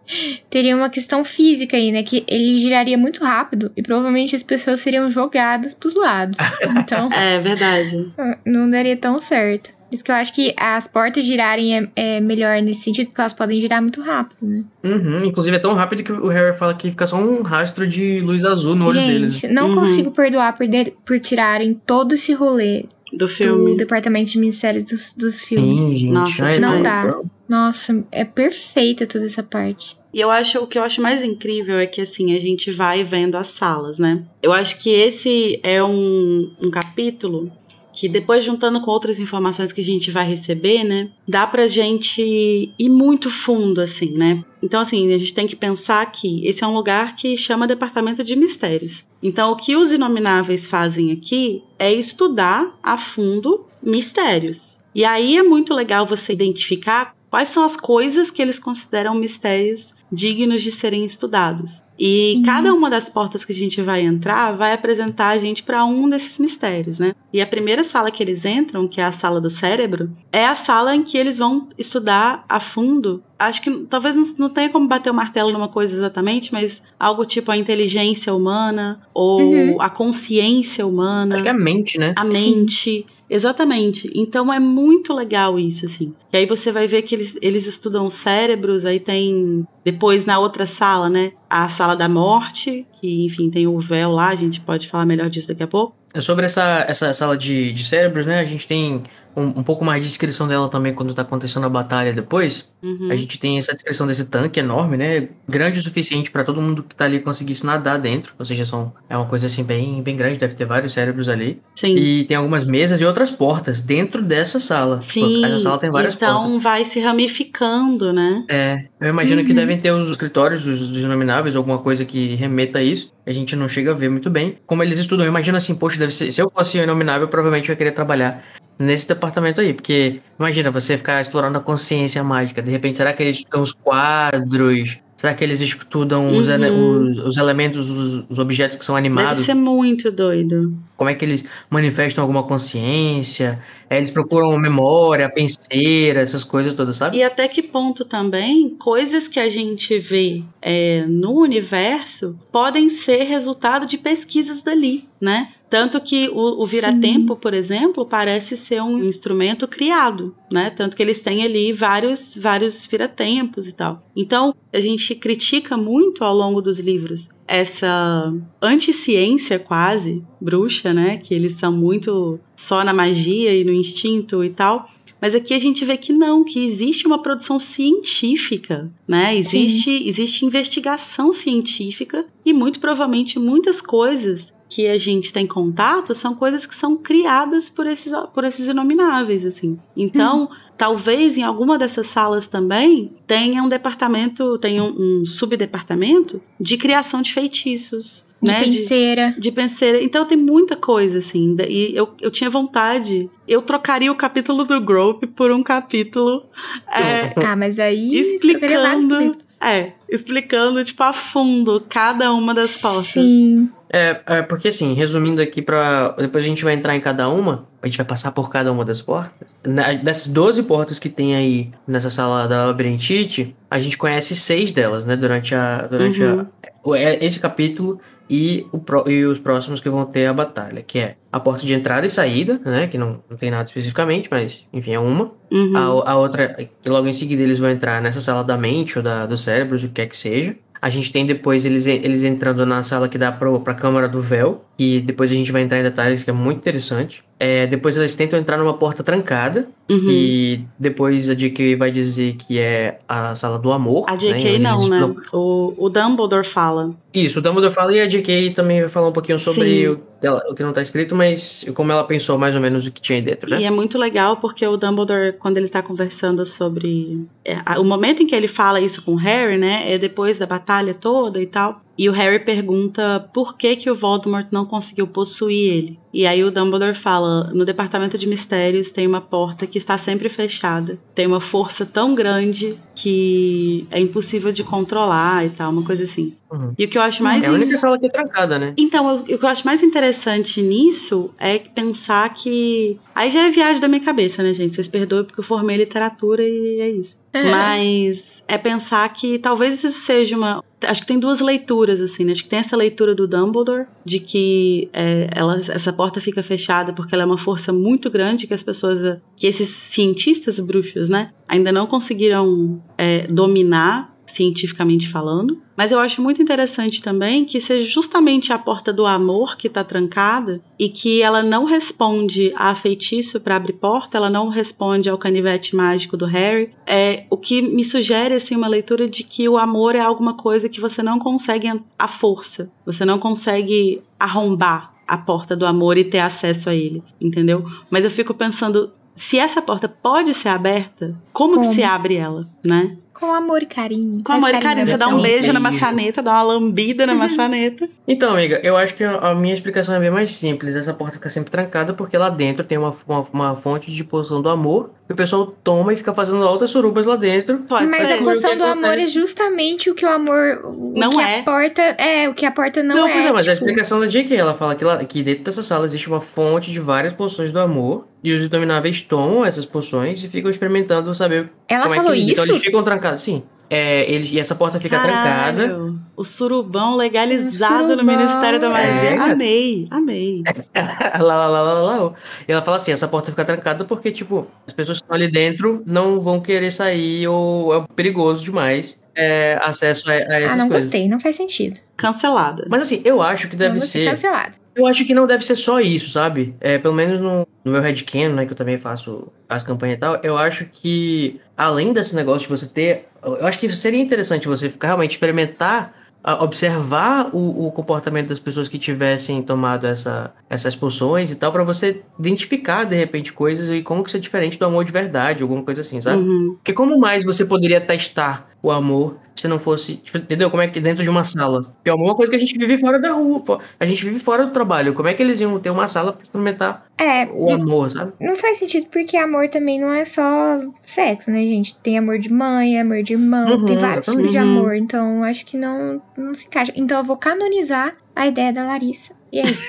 teria uma questão física aí, né? Que ele giraria muito rápido e provavelmente as pessoas seriam jogadas pros lados. Então. é verdade. Não daria tão certo. Por isso que eu acho que as portas girarem é, é, melhor nesse sentido, porque elas podem girar muito rápido, né? Uhum, inclusive é tão rápido que o Harry fala que fica só um rastro de luz azul no olho Gente, dele. Gente, não uhum. consigo perdoar por, de, por tirarem todo esse rolê do filme. Do departamento de ministérios dos, dos filmes. Sim, gente, Nossa, não dá. Nossa, é perfeita toda essa parte. E eu acho o que eu acho mais incrível é que assim, a gente vai vendo as salas, né? Eu acho que esse é um, um capítulo que depois juntando com outras informações que a gente vai receber, né, dá pra gente ir muito fundo assim, né? Então assim, a gente tem que pensar que esse é um lugar que chama Departamento de Mistérios. Então o que os inomináveis fazem aqui é estudar a fundo mistérios. E aí é muito legal você identificar quais são as coisas que eles consideram mistérios dignos de serem estudados. E Sim. cada uma das portas que a gente vai entrar vai apresentar a gente para um desses mistérios, né? E a primeira sala que eles entram, que é a sala do cérebro, é a sala em que eles vão estudar a fundo. Acho que talvez não, não tenha como bater o martelo numa coisa exatamente, mas algo tipo a inteligência humana ou uhum. a consciência humana. É a mente, né? A mente. Sim. Exatamente. Então é muito legal isso, assim. E aí você vai ver que eles, eles estudam cérebros, aí tem. Depois na outra sala, né? A sala da morte, que enfim tem o véu lá, a gente pode falar melhor disso daqui a pouco. É sobre essa, essa sala de, de cérebros, né? A gente tem um, um, pouco mais de descrição dela também quando tá acontecendo a batalha depois. Uhum. A gente tem essa descrição desse tanque enorme, né? Grande o suficiente para todo mundo que tá ali conseguir se nadar dentro. Ou seja, são, é uma coisa assim bem, bem grande, deve ter vários cérebros ali. Sim. E tem algumas mesas e outras portas dentro dessa sala. Sim. Essa sala tem várias então portas. Então vai se ramificando, né? É. Eu imagino uhum. que devem ter os escritórios dos, dos inomináveis, alguma coisa que remeta a isso. A gente não chega a ver muito bem. Como eles estudam, eu imagino assim, poxa, deve ser, se eu fosse inominável, provavelmente eu ia querer trabalhar nesse departamento aí, porque imagina você ficar explorando a consciência mágica, de repente será que eles estudam os quadros? Será que eles estudam uhum. os, os, os, elementos, os, os, objetos que são animados? Deve ser muito doido. Como é que eles manifestam alguma consciência? É, eles procuram memória, penseira, essas coisas todas, sabe? E até que ponto também coisas que a gente vê é, no universo podem ser resultado de pesquisas dali, né? Tanto que o, o vira-tempo, por exemplo, parece ser um instrumento criado, né? Tanto que eles têm ali vários, vários vira-tempos e tal. Então, a gente critica muito ao longo dos livros essa anticiência quase bruxa, né? Que eles são muito só na magia e no instinto e tal. Mas aqui a gente vê que não, que existe uma produção científica, né? Existe, existe investigação científica e muito provavelmente muitas coisas que a gente tem contato são coisas que são criadas por esses, por esses inomináveis, assim. Então, hum. talvez em alguma dessas salas também tenha um departamento, tenha um, um subdepartamento de criação de feitiços. De né? penseira. De, de penseira. Então tem muita coisa, assim. E eu, eu tinha vontade. Eu trocaria o capítulo do Grope por um capítulo. É, ah, mas aí. Explicando. É, explicando, tipo, a fundo cada uma das portas. Sim. É, é, porque assim, resumindo aqui pra. Depois a gente vai entrar em cada uma. A gente vai passar por cada uma das portas. Na, dessas 12 portas que tem aí nessa sala da labirintite, a gente conhece seis delas, né? Durante a. Durante Uhum. a, o- é- esse capítulo e, o, e os próximos que vão ter a batalha, que é a porta de entrada e saída, né? Que não, não tem nada especificamente, mas enfim, é uma. Uhum. A, a outra, logo em seguida eles vão entrar nessa sala da mente ou da, dos cérebros, o que quer que seja. A gente tem depois eles, eles entrando na sala que dá pro, pra câmara do véu, e depois a gente vai entrar em detalhes que é muito interessante. É, depois eles tentam entrar numa porta trancada, Uhum. que depois a JK vai dizer que é a sala do amor. A né, JK onde eles não, né? exploram- O, o Dumbledore fala. Isso, o Dumbledore fala e a JK também vai falar um pouquinho sobre o, ela- o que não tá escrito, mas como ela pensou mais ou menos o que tinha aí dentro, né? E é muito legal porque o Dumbledore, quando ele tá conversando sobre. é, o momento em que ele fala isso com o Harry, né? É depois da batalha toda e tal. E o Harry pergunta por que, que o Voldemort não conseguiu possuir ele. E aí o Dumbledore fala: no departamento de mistérios tem uma porta que está sempre fechada. Tem uma força tão grande que é impossível de controlar e tal, uma coisa assim. Uhum. E o que eu acho mais É a única sala que é trancada, né? então, eu- o que eu acho mais interessante nisso é pensar que. Aí já é viagem da minha cabeça, né, gente? Vocês perdoem porque eu formei literatura e é isso. Mas é pensar que talvez isso seja uma. Acho que tem duas leituras, assim, né? Acho que tem essa leitura do Dumbledore, de que é, ela, essa porta fica fechada porque ela é uma força muito grande que as pessoas. que esses cientistas bruxos, né? Ainda não conseguiram é, dominar cientificamente falando. Mas eu acho muito interessante também que seja justamente a porta do amor que tá trancada e que ela não responde a feitiço para abrir porta, ela não responde ao canivete mágico do Harry. É o que me sugere assim uma leitura de que o amor é alguma coisa que você não consegue à força. Você não consegue arrombar a porta do amor e ter acesso a ele, entendeu? Mas eu fico pensando se essa porta pode ser aberta, como, Como? que se abre ela, né? Com amor e carinho. Com amor e carinho, você dá um na beijo na Entendi. maçaneta, dá uma lambida na maçaneta. Então, amiga, eu acho que a minha explicação é bem mais simples. Essa porta fica sempre trancada porque lá dentro tem uma, uma, uma fonte de poção do amor. E o pessoal toma e fica fazendo altas surubas lá dentro. Pode Mas ser. a poção do amor é justamente o que o amor. O Não que é. a porta. É, o que a porta não, Não, é. pois é, mas a tipo, explicação da JK, ela fala que, lá, que dentro dessa sala existe uma fonte de várias poções do amor. E os domináveis tomam essas poções e ficam experimentando saber Ela como falou é que. Então isso? eles ficam trancados, sim. É, eles, e essa porta fica trancada. Caralho, o surubão legalizado O no surubão. Ministério da Magia. É. Amei, amei. lá, lá, lá, lá, lá. E ela fala assim: essa porta fica trancada porque, tipo, as pessoas que estão ali dentro não vão querer sair ou é perigoso demais é, acesso a, a essas Ah, não coisas. gostei, não faz sentido. Cancelada. Mas assim, eu acho que deve ser. cancelado. Eu acho que não deve ser só isso, sabe? É, pelo menos no, no meu headcanon, né, que eu também faço as campanhas e tal, eu acho que, além desse negócio de você ter... Eu acho que seria interessante você ficar, realmente experimentar, observar o, o comportamento das pessoas que tivessem tomado essa, essas poções e tal, pra você identificar, de repente, coisas e como que isso é diferente do amor de verdade, alguma coisa assim, sabe? Uhum. Porque como mais você poderia testar o amor se não fosse, tipo, entendeu? Como é que dentro de uma sala? Amor é uma coisa que a gente vive fora da rua, a gente vive fora do trabalho. Como é que eles iam ter uma sala pra experimentar É, o amor, sabe? não faz sentido porque amor também não é só sexo, né, gente? Tem amor de mãe, amor de irmão, Uhum, tem vários tipos de exatamente. amor, então acho que não, não se encaixa. Então eu vou canonizar a ideia da Larissa. E é isso.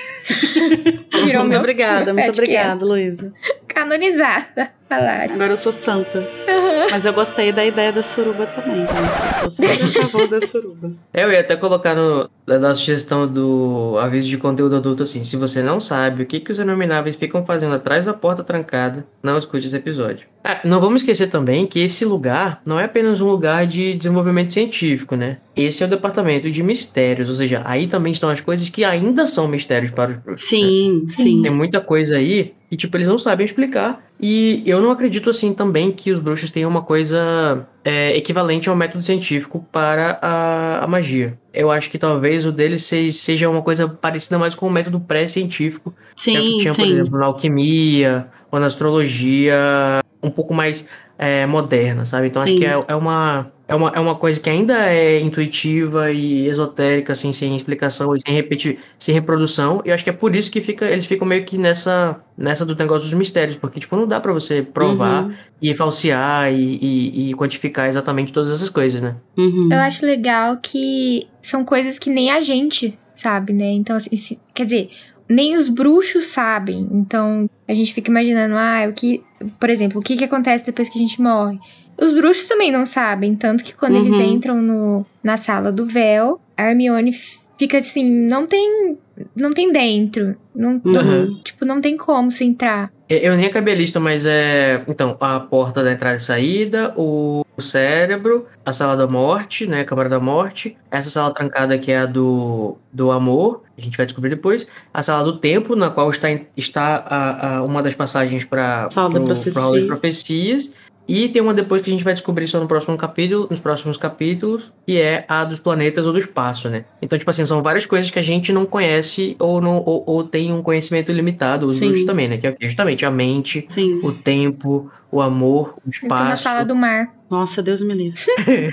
Virou Muito meu podcast. obrigada, Luísa. Canonizada a Lari. Agora eu sou santa. Mas eu gostei da ideia da suruba também, gente. Eu sou super a favor da suruba. Eu ia até colocar no, na sugestão do aviso de conteúdo adulto assim: se você não sabe o que, que os inomináveis ficam fazendo atrás da porta trancada, não escute esse episódio. Ah, não vamos esquecer também que esse lugar não é apenas um lugar de desenvolvimento científico, né? Esse é o departamento de mistérios, ou seja, aí também estão as coisas que ainda são mistérios para os bruxos. né? Sim, sim. Tem muita coisa aí que, tipo, eles não sabem explicar. E eu não acredito, assim, também que os bruxos tenham uma coisa é, equivalente ao método científico para a, a magia. Eu acho que talvez o deles se- seja uma coisa parecida mais com o método pré-científico. que é o que Sim, tinha, por sim. exemplo, na alquimia ou na astrologia, um pouco mais é, moderna, sabe? Então acho Sim. que é, é uma. É uma, é uma coisa que ainda é intuitiva e esotérica, assim, sem explicação e sem repetir, sem reprodução. E eu acho que é por isso que fica, eles ficam meio que nessa, nessa do negócio dos mistérios, porque, tipo, não dá para você provar Uhum. e falsear e, e, e quantificar exatamente todas essas coisas, né? Uhum. Eu acho legal que são coisas que nem a gente sabe, né? Então, assim, se- quer dizer, nem os bruxos sabem. Então, a gente fica imaginando, ah, o que, por exemplo, o que, que acontece depois que a gente morre. Os bruxos também não sabem, tanto que quando eles Uhum. entram no, na sala do véu, a Hermione fica assim, não tem, não tem dentro, não, Uhum. tipo, não tem como você entrar. Eu nem acabei a lista, mas é. Então, a porta da entrada e saída, o o cérebro, a sala da morte, né? A câmara da morte. Essa sala trancada que é a do, do amor, a gente vai descobrir depois. A sala do tempo, na qual está, está a, a- uma das passagens para Sala da profecia. das profecias. E tem uma depois que a gente vai descobrir só no próximo capítulo, nos próximos capítulos, que é a dos planetas ou do espaço, né? Então, tipo assim, são várias coisas que a gente não conhece ou, não, ou, ou tem um conhecimento limitado, os Sim. também, né? Que é justamente a mente, Sim. o tempo, o amor, o Então, na espaço. sala do mar. Nossa, Deus me livre.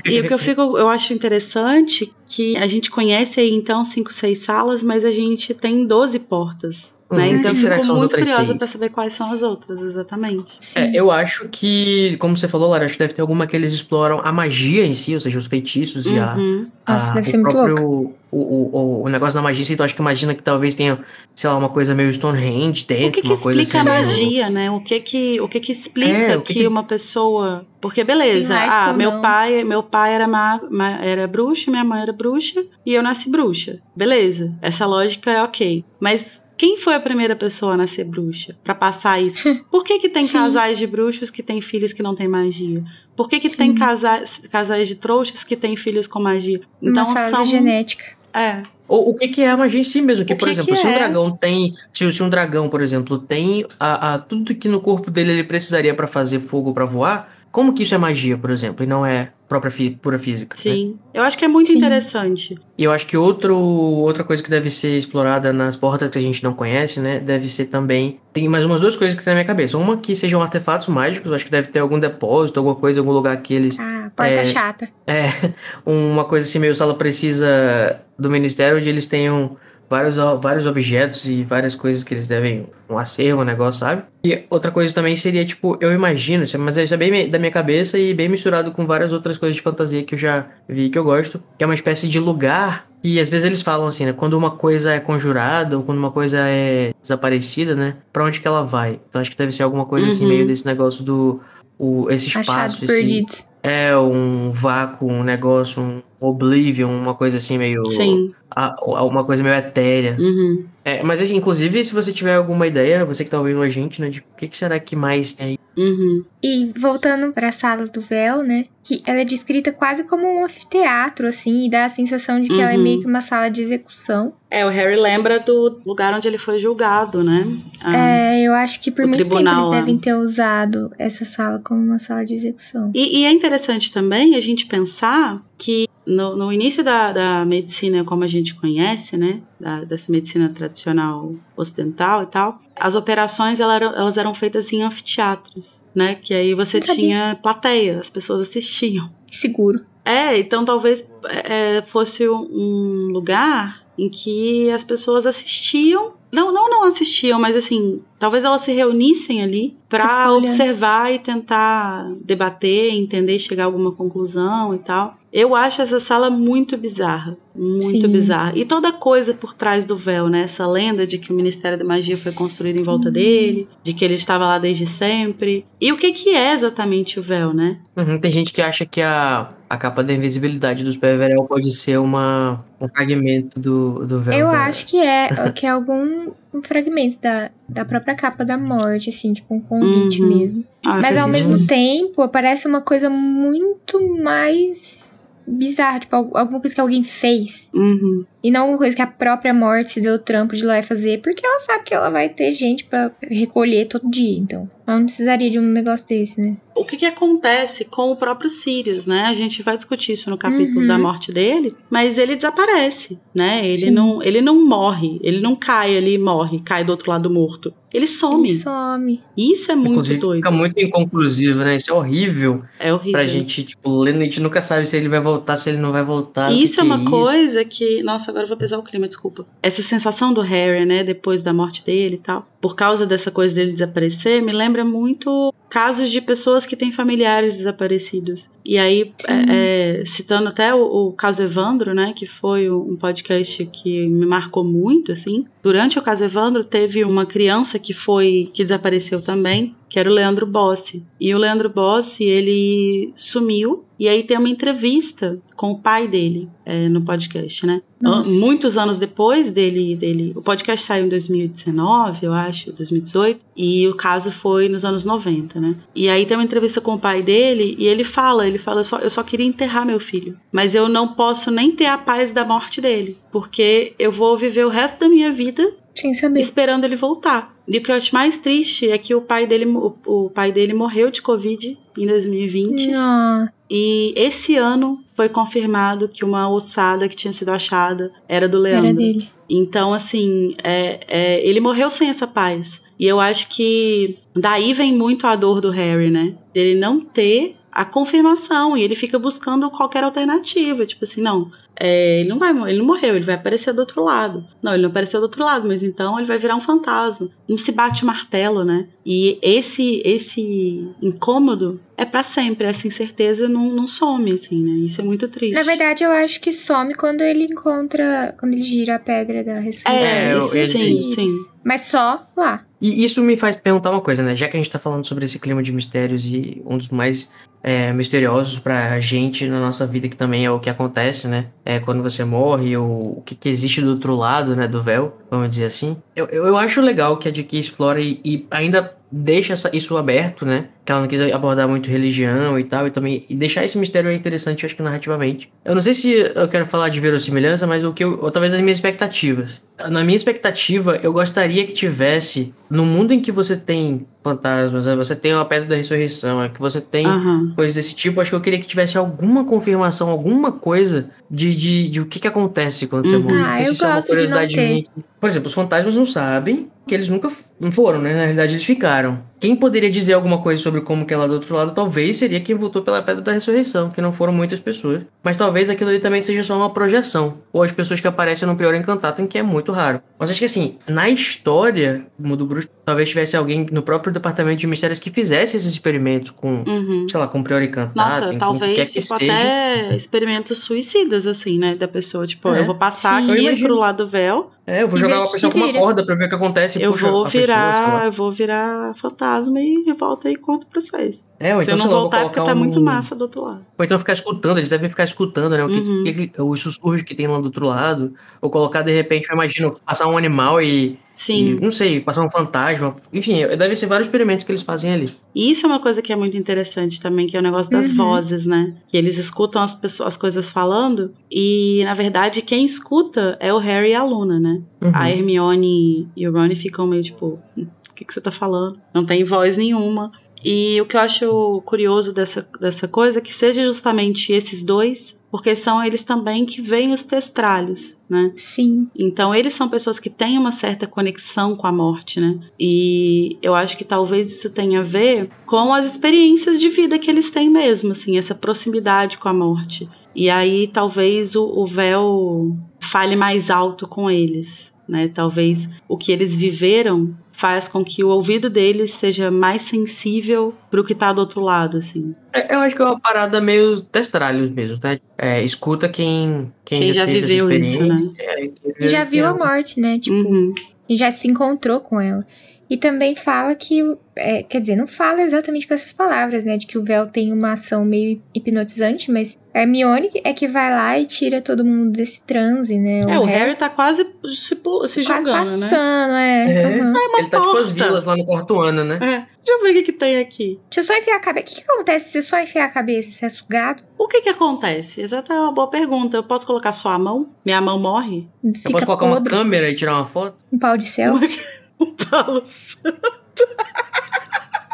e o que eu fico, eu acho interessante que a gente conhece aí então cinco, seis salas, mas a gente tem 12 portas. Né? Uhum. Então eu que será que fico muito curiosa pra saber quais são as outras, exatamente. É, eu acho que, como você falou, Lara, acho que deve ter alguma que eles exploram a magia em si, ou seja, os feitiços e a, Uhum. Nossa, a- deve o ser muito próprio, O, o, o, negócio da magia, em si, então acho que imagina que talvez tenha, sei lá, uma coisa meio Stonehenge dentro, O que, que uma coisa explica assim. a meio- magia, né? O que que, o que, que explica É, o que que, que- uma pessoa. Porque, beleza, ah, meu não? pai, meu pai era, ma... ma- era bruxo, minha mãe era bruxa, e eu nasci bruxa. Beleza, essa lógica é ok. Mas quem foi a primeira pessoa a nascer bruxa? Pra passar isso? Por que, que tem Sim. casais de bruxos que têm filhos que não têm magia? Por que, que tem casais, casais de trouxas que têm filhos com magia? Então uma são. genética. É. Ou o que, que é a magia em si mesmo? Que, O por que exemplo, que se um é? dragão tem. Se, se um dragão, por exemplo, tem a, a- tudo que no corpo dele ele precisaria pra fazer fogo pra voar, como que isso é magia, por exemplo, e não é própria fi- pura física? né? Sim. Eu acho que é muito Sim. interessante. E eu acho que outro, outra coisa que deve ser explorada nas portas que a gente não conhece, né? Deve ser também. Tem mais umas duas coisas que tem na minha cabeça. Uma que sejam artefatos mágicos, eu acho que deve ter algum depósito, alguma coisa, algum lugar que eles. Ah, porta É. chata. É, uma coisa assim, meio sala precisa do ministério, onde eles tenham vários, vários objetos e várias coisas que eles devem. Um acervo, um negócio, sabe? E outra coisa também seria, tipo, eu imagino, é- mas isso é bem da minha cabeça e bem misturado com várias outras coisas de fantasia que eu já vi que eu gosto, que é uma espécie de lugar que às vezes eles falam assim, né? Quando uma coisa é conjurada ou quando uma coisa é desaparecida, né? Pra onde que ela vai? Então acho que deve ser alguma coisa assim, Uhum. meio desse negócio do. O, esse Achados espaço, esse, perdidos. é um vácuo, um negócio, um oblivion, uma coisa assim meio. Sim. a- a- uma coisa meio etérea. Uhum. É, mas assim, inclusive, se você tiver alguma ideia, você que tá ouvindo a gente, né, de o que, que será que mais tem aí? Uhum. E voltando pra sala do véu, né? Que ela é descrita quase como um anfiteatro, assim, e dá a sensação de que ela é Uhum. meio que uma sala de execução. É, o Harry lembra do lugar onde ele foi julgado, né? Ah, É, eu acho que por muito tempo tribunal eles lá. devem ter usado essa sala como uma sala de execução. E, e é interessante também a gente pensar que no, no início da, da medicina como a gente conhece, né? da- dessa medicina tradicional ocidental e tal, as operações elas eram, elas eram feitas em anfiteatros, né? Que aí você tinha plateia, as pessoas assistiam. Seguro. É, então talvez é, fosse um lugar em que as pessoas assistiam. Não, não, não assistiam, mas assim, talvez elas se reunissem ali Pra para observar e tentar debater, entender, chegar a alguma conclusão e tal. Eu acho essa sala muito bizarra, muito Sim. bizarra. E toda coisa por trás do véu, né? Essa lenda de que o Ministério da Magia foi construído em volta dele, de que ele estava lá desde sempre. E o que que é exatamente o véu, né? Uhum, tem gente que acha que a, a capa da invisibilidade dos Peverell pode ser uma, um fragmento do, do véu. Eu da- acho que é, que é algum um fragmento da, da própria capa da morte, assim, tipo um convite Uhum. mesmo. Ah, Mas ao mesmo tempo, parece uma coisa muito mais bizarra, tipo, al- alguma coisa que alguém fez. Uhum. E não uma coisa que a própria morte se deu o trampo de ir lá e fazer, porque ela sabe que ela vai ter gente pra recolher todo dia, então. Ela não precisaria de um negócio desse, né? o que, que acontece com o próprio Sirius, né? A gente vai discutir isso no capítulo Uhum. da morte dele, mas ele desaparece, né? Ele Sim. não, ele não morre, ele não cai ali e morre, cai do outro lado do morto. Ele some. Ele some. Isso é muito Inclusive, doido. fica muito inconclusivo, né? Isso é horrível É horrível. pra gente, tipo, lendo, a gente nunca sabe se ele vai voltar, se ele não vai voltar. isso que é uma isso. coisa que. Nossa, agora eu vou pesar o clima, desculpa. Essa sensação do Harry, né, depois da morte dele e tal, por causa dessa coisa dele desaparecer, me lembra muito casos de pessoas que têm familiares desaparecidos. E aí, é, é, citando até o, o caso Evandro, né, que foi um podcast que me marcou muito, assim. Durante o caso Evandro, teve uma criança que foi. que desapareceu também, que era o Leandro Bossi. E o Leandro Bossi, ele sumiu. E aí tem uma entrevista com o pai dele é, no podcast, né? Nossa. Muitos anos depois dele, dele. O podcast saiu em 2019, eu acho, 2018. E o caso foi nos anos 90, né? E aí tem uma entrevista com o pai dele e ele fala: ele fala, eu só, eu só queria enterrar meu filho. Mas eu não posso nem ter a paz da morte dele. Porque eu vou viver o resto da minha vida Sem saber. esperando ele voltar. E o que eu acho mais triste é que o pai dele, o, o pai dele morreu de Covid em 2020. Não. E esse ano foi confirmado que uma ossada que tinha sido achada era do Leandro. Era dele. Então, assim, é, é, ele morreu sem essa paz. E eu acho que daí vem muito a dor do Harry, né? Dele não ter a confirmação e ele fica buscando qualquer alternativa. Tipo assim, não, é, ele não vai, ele não morreu, ele vai aparecer do outro lado. Não, ele não apareceu do outro lado, mas então ele vai virar um fantasma. Não se bate o martelo, né? E esse esse incômodo é pra sempre, essa incerteza não, não some, assim, né? Isso é muito triste. Na verdade, eu acho que some quando ele encontra. Quando ele gira a pedra da ressurreição. é, É, isso ele- sim, sim. Mas só lá. E isso me faz perguntar uma coisa, né? Já que a gente tá falando sobre esse clima de mistérios e um dos mais é, misteriosos pra gente na nossa vida, que também é o que acontece, né? É quando você morre, ou o que, que existe do outro lado, né? Do véu, vamos dizer assim. Eu, eu, acho legal que a J.K. explora e, e ainda deixa essa- isso aberto, né? Que ela não quis abordar muito religião e tal, e também e deixar esse mistério é interessante, eu acho que narrativamente. Eu não sei se eu quero falar de verossimilhança, mas o que eu, ou talvez as minhas expectativas. Na minha expectativa, eu gostaria que tivesse, no mundo em que você tem fantasmas, né, você tem uma pedra da ressurreição, é que você tem Aham. coisas desse tipo, acho que eu queria que tivesse alguma confirmação, alguma coisa de, de, de o que, que acontece quando você Uhum. morre. Ah, eu isso é uma gosto de não curiosidade ter. minha. Por exemplo, os fantasmas não sabem que eles nunca foram, né? Na realidade, eles ficaram. Quem poderia dizer alguma coisa sobre como que é lá do outro lado, talvez seria quem voltou pela Pedra da Ressurreição, que não foram muitas pessoas. Mas talvez aquilo ali também seja só uma projeção. Ou as pessoas que aparecem no Prior Encantatem, que é muito raro. Mas acho que assim, na história do Mundo Bruxo, talvez tivesse alguém no próprio Departamento de Mistérios que fizesse esses experimentos com, Uhum. sei lá, com Prior Encantatem, Nossa, talvez, que tipo, seja. até experimentos suicidas, assim, né? Da pessoa. Tipo, É. eu vou passar Sim. Aqui pro lado do véu, É, eu vou jogar uma pessoa com uma corda pra ver o que acontece. Eu puxa vou a pessoa, virar. eu vou virar fantasma e volto aí e conto pra vocês. É, ou Se então, eu não lá, voltar é porque tá muito um- massa do outro lado. Ou então ficar escutando, eles devem ficar escutando, né? Uhum. que- que- os sussurros que tem lá do outro lado. Ou colocar, de repente, eu imagino, passar um animal e, Sim. e, não sei, passar um fantasma. Enfim, deve ser vários experimentos que eles fazem ali. E isso é uma coisa que é muito interessante também, que é o negócio das Uhum. vozes, né? Que eles escutam as pessoas, as coisas falando, e na verdade quem escuta é o Harry e a Luna, né? Uhum. A Hermione e o Ron ficam meio tipo, "Hum, o que, que você tá falando? Não tem voz nenhuma. E o que eu acho curioso dessa, dessa coisa é que seja justamente esses dois, porque são eles também que veem os testralhos, né? Sim. Então, eles são pessoas que têm uma certa conexão com a morte, né? E eu acho que talvez isso tenha a ver com as experiências de vida que eles têm mesmo, assim, essa proximidade com a morte. E aí, talvez o, o véu fale mais alto com eles, né? Talvez o que eles viveram faz com que o ouvido deles seja mais sensível pro que tá do outro lado, assim. É, eu acho que é uma parada meio testralhos mesmo, né? É, escuta quem, quem, Quem já teve essa viveu isso, né? é, quem E já viu a quem- morte, né? Tipo, Uhum. e já se encontrou com ela. E também fala que, é, quer dizer, não fala exatamente com essas palavras, né? De que o véu tem uma ação meio hipnotizante, mas Hermione é que vai lá e tira todo mundo desse transe, né? é, o Harry tá quase se, se quase jogando, né? passando, é. É. aham. É uma Ele tá tipo as porta. vilas lá no quarto ano, né? É. Deixa eu ver o que, que tem aqui. Deixa eu só enfiar a cabeça. O que, que acontece se só enfiar a cabeça? Você é sugado? O que que acontece? Exata é uma boa pergunta. Eu posso colocar só a mão? Minha mão morre? Eu Fica posso colocar uma podre? câmera e tirar uma foto? Um pau de selfie? Um palo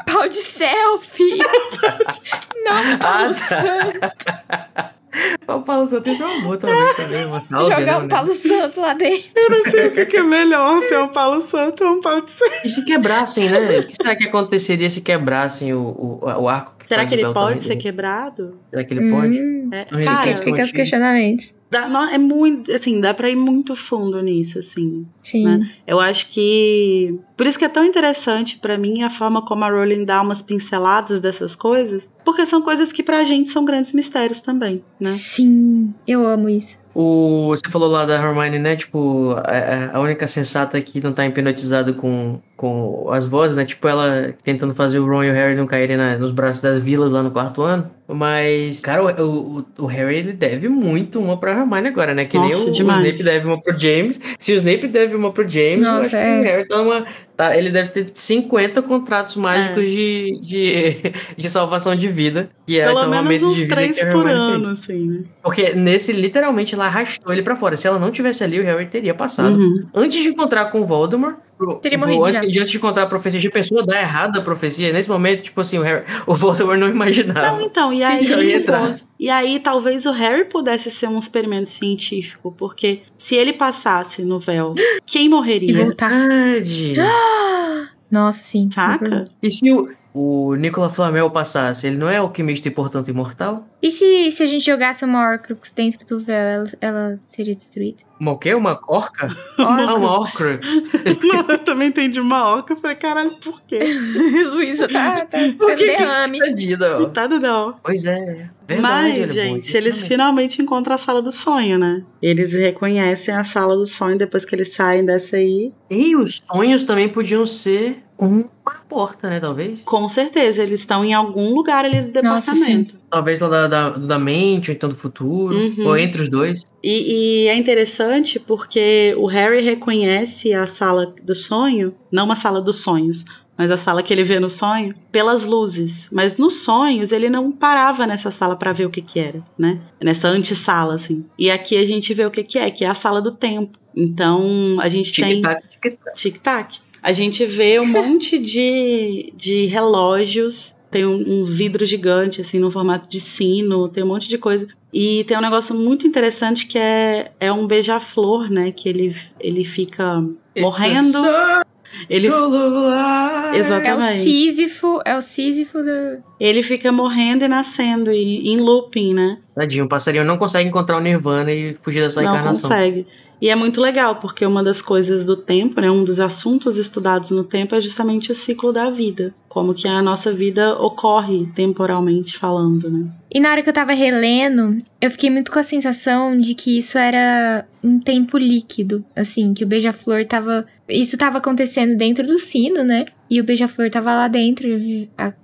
pau de selfie! Não, um pau Ah, santo. O Paulo Santo isso é uma boa talvez também, uma salve, Jogar né, um pau santo lá dentro. Eu não sei o que, que é melhor, se é um palo santo ou um pau de santo. E se quebrassem, né? O que será que aconteceria se quebrassem o, o, o arco? Será que ele pode ser dele? quebrado? Será que ele pode? Hum, É, Não cara, fica os motivo. questionamentos. dá- não, é muito, assim, dá pra ir muito fundo nisso, assim. Sim. Né? Eu acho que. Por isso que é tão interessante pra mim a forma como a Rowling dá umas pinceladas dessas coisas, porque são coisas que pra gente são grandes mistérios também, né? Sim, eu amo isso. O, você falou lá da Hermione, né? Tipo, a, a única sensata que não tá hipnotizada com, com as vozes, né? Tipo, ela tentando fazer o Ron e o Harry não caírem na- nos braços das vilas lá no quarto ano. Mas, cara, o, o, o Harry, ele deve muito uma pra Hermione agora, né? Que nem Nossa, o, o demais. Snape deve uma pro James. Se o Snape deve uma pro James, eu Nossa, acho que é. o Harry tá uma... Tá, ele deve ter 50 contratos mágicos É. de, de, de salvação de vida. Que é Pelo menos de uns vida três que por Hermione fez. ano, assim, né? Porque nesse, literalmente, ela arrastou ele pra fora. Se ela não tivesse ali, o Harry teria passado. Uhum. Antes de encontrar com o Voldemort, pro- Teria pro- morrido antes, já. de antes de encontrar a profecia, já pensou dar errado a profecia. Nesse momento, tipo assim, o, Harry, o Voldemort não imaginava. Não, então, e aí. E aí talvez o Harry pudesse ser um experimento científico, porque se ele passasse no véu, quem E morreria? voltasse. Verdade. Nossa, sim. Saca? E se o, o Nicolas Flamel passasse, ele não é alquimista e, portanto, imortal? E se, se a gente jogasse uma Horcrux dentro do véu, ela, ela seria destruída? Uma o quê? Uma orca? Ah, uma Horcrux. Horcrux. Não, eu também entendi uma orca. Eu falei, caralho, por quê? Luísa tá, tá Por tendo que que derrame. tadinha, ó? Coitada não. Pois é. Verdade, Mas, ele é bom, gente, eles finalmente encontram a sala do sonho, né? Eles reconhecem a sala do sonho depois que eles saem dessa aí. E os sonhos também podiam ser uma porta, né? Talvez. Com certeza, eles estão em algum lugar ali do Nossa, departamento. Talvez lá da, da, da mente, ou então do futuro. Uhum. Ou entre os dois. E, e é interessante porque o Harry reconhece a sala do sonho, não uma sala dos sonhos, mas a sala que ele vê no sonho, pelas luzes. Mas nos sonhos ele não parava nessa sala para ver o que que era, né? Nessa antessala, assim. E aqui a gente vê o que que é, que é a sala do tempo. Então a gente tem Tic-tac, tic-tac. tic-tac. A gente vê um monte de, de relógios. Tem um, um vidro gigante, assim, no formato de sino. Tem um monte de coisa. E tem um negócio muito interessante que é, é um beija-flor, né? Que ele, ele fica morrendo. Ele, É o exatamente. Sísifo, é o Sísifo do... Ele fica morrendo e nascendo e, em looping, né? Tadinho, o passarinho não consegue encontrar o Nirvana e fugir dessa não encarnação. consegue. E é muito legal, porque uma das coisas do tempo, né, um dos assuntos estudados no tempo é justamente o ciclo da vida. Como que a nossa vida ocorre temporalmente falando, né? E na hora que eu tava relendo, eu fiquei muito com a sensação de que isso era um tempo líquido. Assim, que o beija-flor tava. Isso tava acontecendo dentro do sino, né? E o beija-flor tava lá dentro,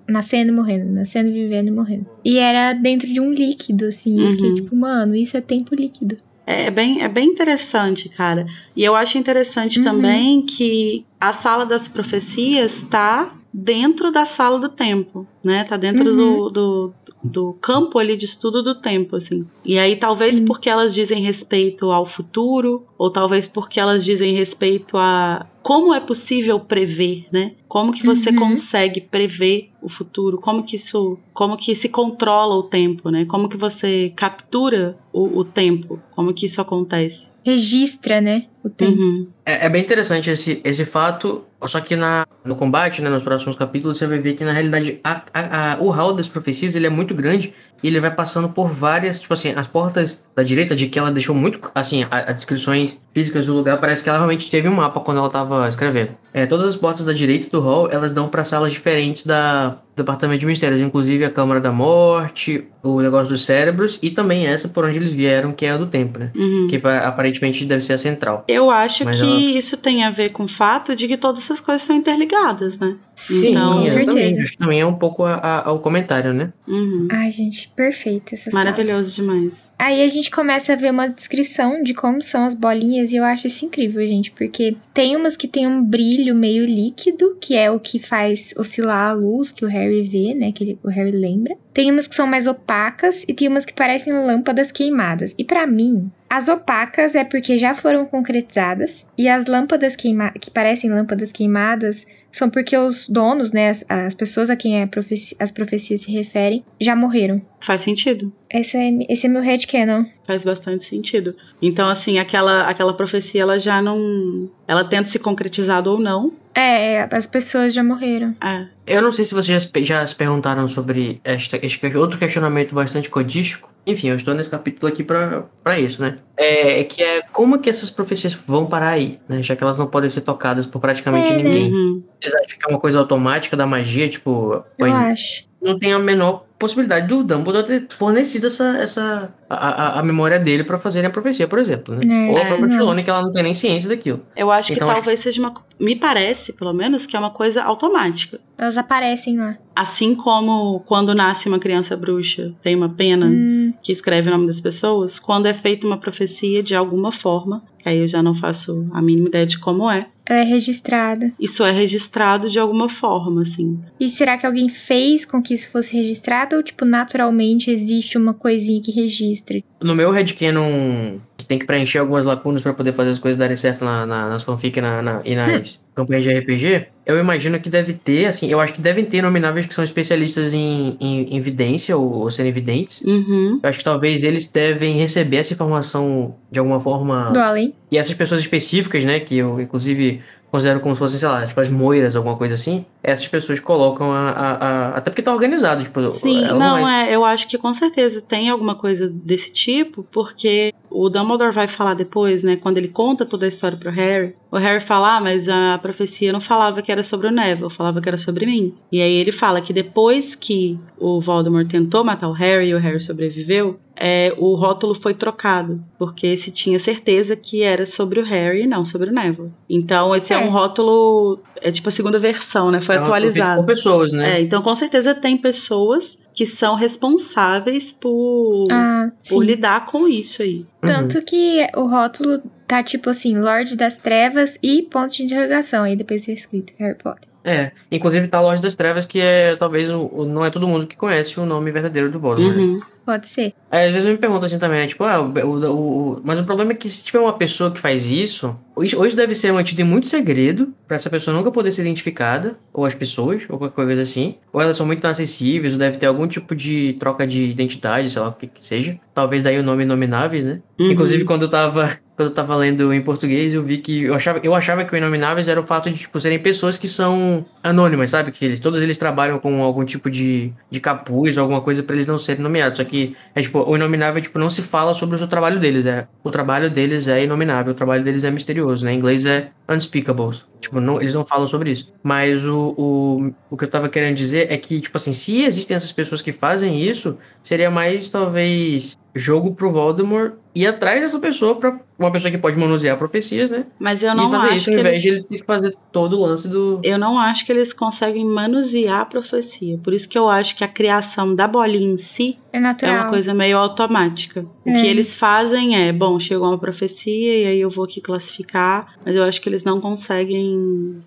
nascendo e morrendo, nascendo, vivendo e morrendo. E era dentro de um líquido, assim. E eu fiquei Uhum. tipo, mano, isso é tempo líquido. É bem, é bem interessante, cara. E eu acho interessante Uhum. também que a sala das profecias tá dentro da sala do tempo, né? Tá dentro Uhum. do, do, do campo ali de estudo do tempo, assim. E aí, talvez Sim. porque elas dizem respeito ao futuro, ou talvez porque elas dizem respeito a como é possível prever, né? Como que você Uhum. consegue prever o futuro? Como que isso, como que se controla o tempo, né? Como que você captura o, o tempo? Como que isso acontece? Registra, né? O tempo. Uhum. É, é bem interessante esse, esse fato, só que na, no combate, né, nos próximos capítulos, você vai ver que na realidade a, a- a- o hall das profecias ele é muito grande e ele vai passando por várias, tipo assim, as portas da direita, de que ela deixou muito, assim, as descrições físicas do lugar, parece que ela realmente teve um mapa quando ela tava escrevendo. É, todas as portas da direita do hall, elas dão para salas diferentes da do Departamento de Mistérios, inclusive a Câmara da Morte, o negócio dos cérebros e também essa por onde eles vieram, que é a do tempo, né? Uhum. Que pa- aparentemente deve ser a central. Eu acho Mas que ela- isso tem a ver com o fato de que todas essas coisas são interligadas, né? Sim, Então- com certeza. Acho que também é um pouco a- a- ao comentário, né? Uhum. Ai, gente, perfeita essa sala. Maravilhoso demais. Aí a gente começa a ver uma descrição de como são as bolinhas e eu acho isso incrível, gente, porque tem umas que tem um brilho meio líquido, que é o que faz oscilar a luz que o Harry vê, né, que ele- o Harry lembra. Tem umas que são mais opacas e tem umas que parecem lâmpadas queimadas. E pra mim, as opacas é porque já foram concretizadas e as lâmpadas queima que parecem lâmpadas queimadas são porque os donos, né, as, as pessoas a quem a profeci- as profecias se referem, já morreram. Faz sentido. Esse é, esse é meu headcanon. Faz bastante sentido. Então, assim, aquela, aquela profecia, ela já não. Ela tenta se concretizar ou não. É, as pessoas já morreram. É. Eu não sei se vocês já já se perguntaram sobre esta, este outro questionamento bastante codístico. Enfim, eu estou nesse capítulo aqui pra isso, né? É, é que é como que essas profecias vão parar aí, né? Já que elas não podem ser tocadas por praticamente É, né? ninguém. Uhum. Vocês acham que é uma coisa automática da magia? Tipo, Eu acho. Não tem a menor possibilidade do Dumbledore ter fornecido essa, essa a, a, a memória dele pra fazerem a profecia, por exemplo, né? É, Ou a é, própria. Trelawney, que ela não tem nem ciência daquilo. Eu acho que Então, acho talvez seja uma. Me parece, pelo menos, que é uma coisa automática. Elas aparecem lá. Assim como quando nasce uma criança bruxa, tem uma pena Hum, que escreve o nome das pessoas, quando é feita uma profecia de alguma forma, que aí eu já não faço a mínima ideia de como é, é registrada. isso é registrado de alguma forma, assim. E será que alguém fez com que isso fosse registrado? Ou, tipo, naturalmente existe uma coisinha que registre? No meu headcanon, que tem que preencher algumas lacunas pra poder fazer as coisas darem certo na, na- nas fanfic na, na- e nas campanhas de RPG, eu imagino que deve ter, assim, eu acho que devem ter nomináveis que são especialistas em, em, em vidência ou, ou serem videntes. Uhum. Eu acho que talvez eles devem receber essa informação de alguma forma. Do além? E essas pessoas específicas, né, que eu inclusive considero como se fossem, sei lá, tipo as moiras, alguma coisa assim, essas pessoas colocam a. a- a- até porque tá organizado, tipo. Sim, ela não, vai- é, eu acho que com certeza tem alguma coisa desse tipo, porque o Dumbledore vai falar depois, né, quando ele conta toda a história pro Harry, o Harry fala, ah, mas a profecia não falava que era sobre o Neville, falava que era sobre mim. E aí ele fala que depois que o Voldemort tentou matar o Harry e o Harry sobreviveu, é, o rótulo foi trocado, porque se tinha certeza que era sobre o Harry e não sobre o Neville. Então esse é, É. um rótulo, é tipo a segunda versão, né, foi é atualizado. Com pessoas, né? É, então com certeza tem pessoas que são responsáveis por, Ah, por lidar com isso aí. Uhum. Tanto que o rótulo tá tipo assim, Lorde das Trevas e ponto de interrogação. Aí depois é escrito Harry Potter. É, inclusive tá a Loja das Trevas, que é talvez o, o- não é todo mundo que conhece o nome verdadeiro do Voldemort. né? Pode ser. Aí, às vezes eu me pergunto assim também, né? Tipo, ah, o, o- o- mas o problema é que se tiver uma pessoa que faz isso, ou isso ou isso deve ser mantido em muito segredo, pra essa pessoa nunca poder ser identificada, ou as pessoas, ou qualquer coisa assim. Ou elas são muito inacessíveis, ou deve ter algum tipo de troca de identidade, sei lá, o que que seja. Talvez daí o nome Inomináveis, né? Uhum. Inclusive, quando eu tava. Quando eu tava lendo em português, eu vi que. Eu achava, eu achava que o Inomináveis era o fato de, tipo, serem pessoas que são anônimas, sabe? Que eles, todos eles trabalham com algum tipo de, de capuz ou alguma coisa pra eles não serem nomeados. Só que é tipo, o inominável, tipo, não se fala sobre o trabalho deles. É, o trabalho deles é inominável, o trabalho deles é misterioso, né? Em inglês é unspeakables. Tipo, não, eles não falam sobre isso. Mas o, o, o que eu tava querendo dizer é que, tipo assim, se existem essas pessoas que fazem isso, seria mais, talvez, jogo pro Voldemort ir atrás dessa pessoa pra uma pessoa que pode manusear profecias, né? Mas eu e não fazer acho isso que ao invés eles... de ele ter que fazer todo o lance do. Eu não acho que eles conseguem manusear a profecia. Por isso que eu acho que a criação da bolinha em si É é natural. uma coisa meio automática. O É. que eles fazem é, bom, chegou uma profecia e aí eu vou aqui classificar, mas eu acho que eles não conseguem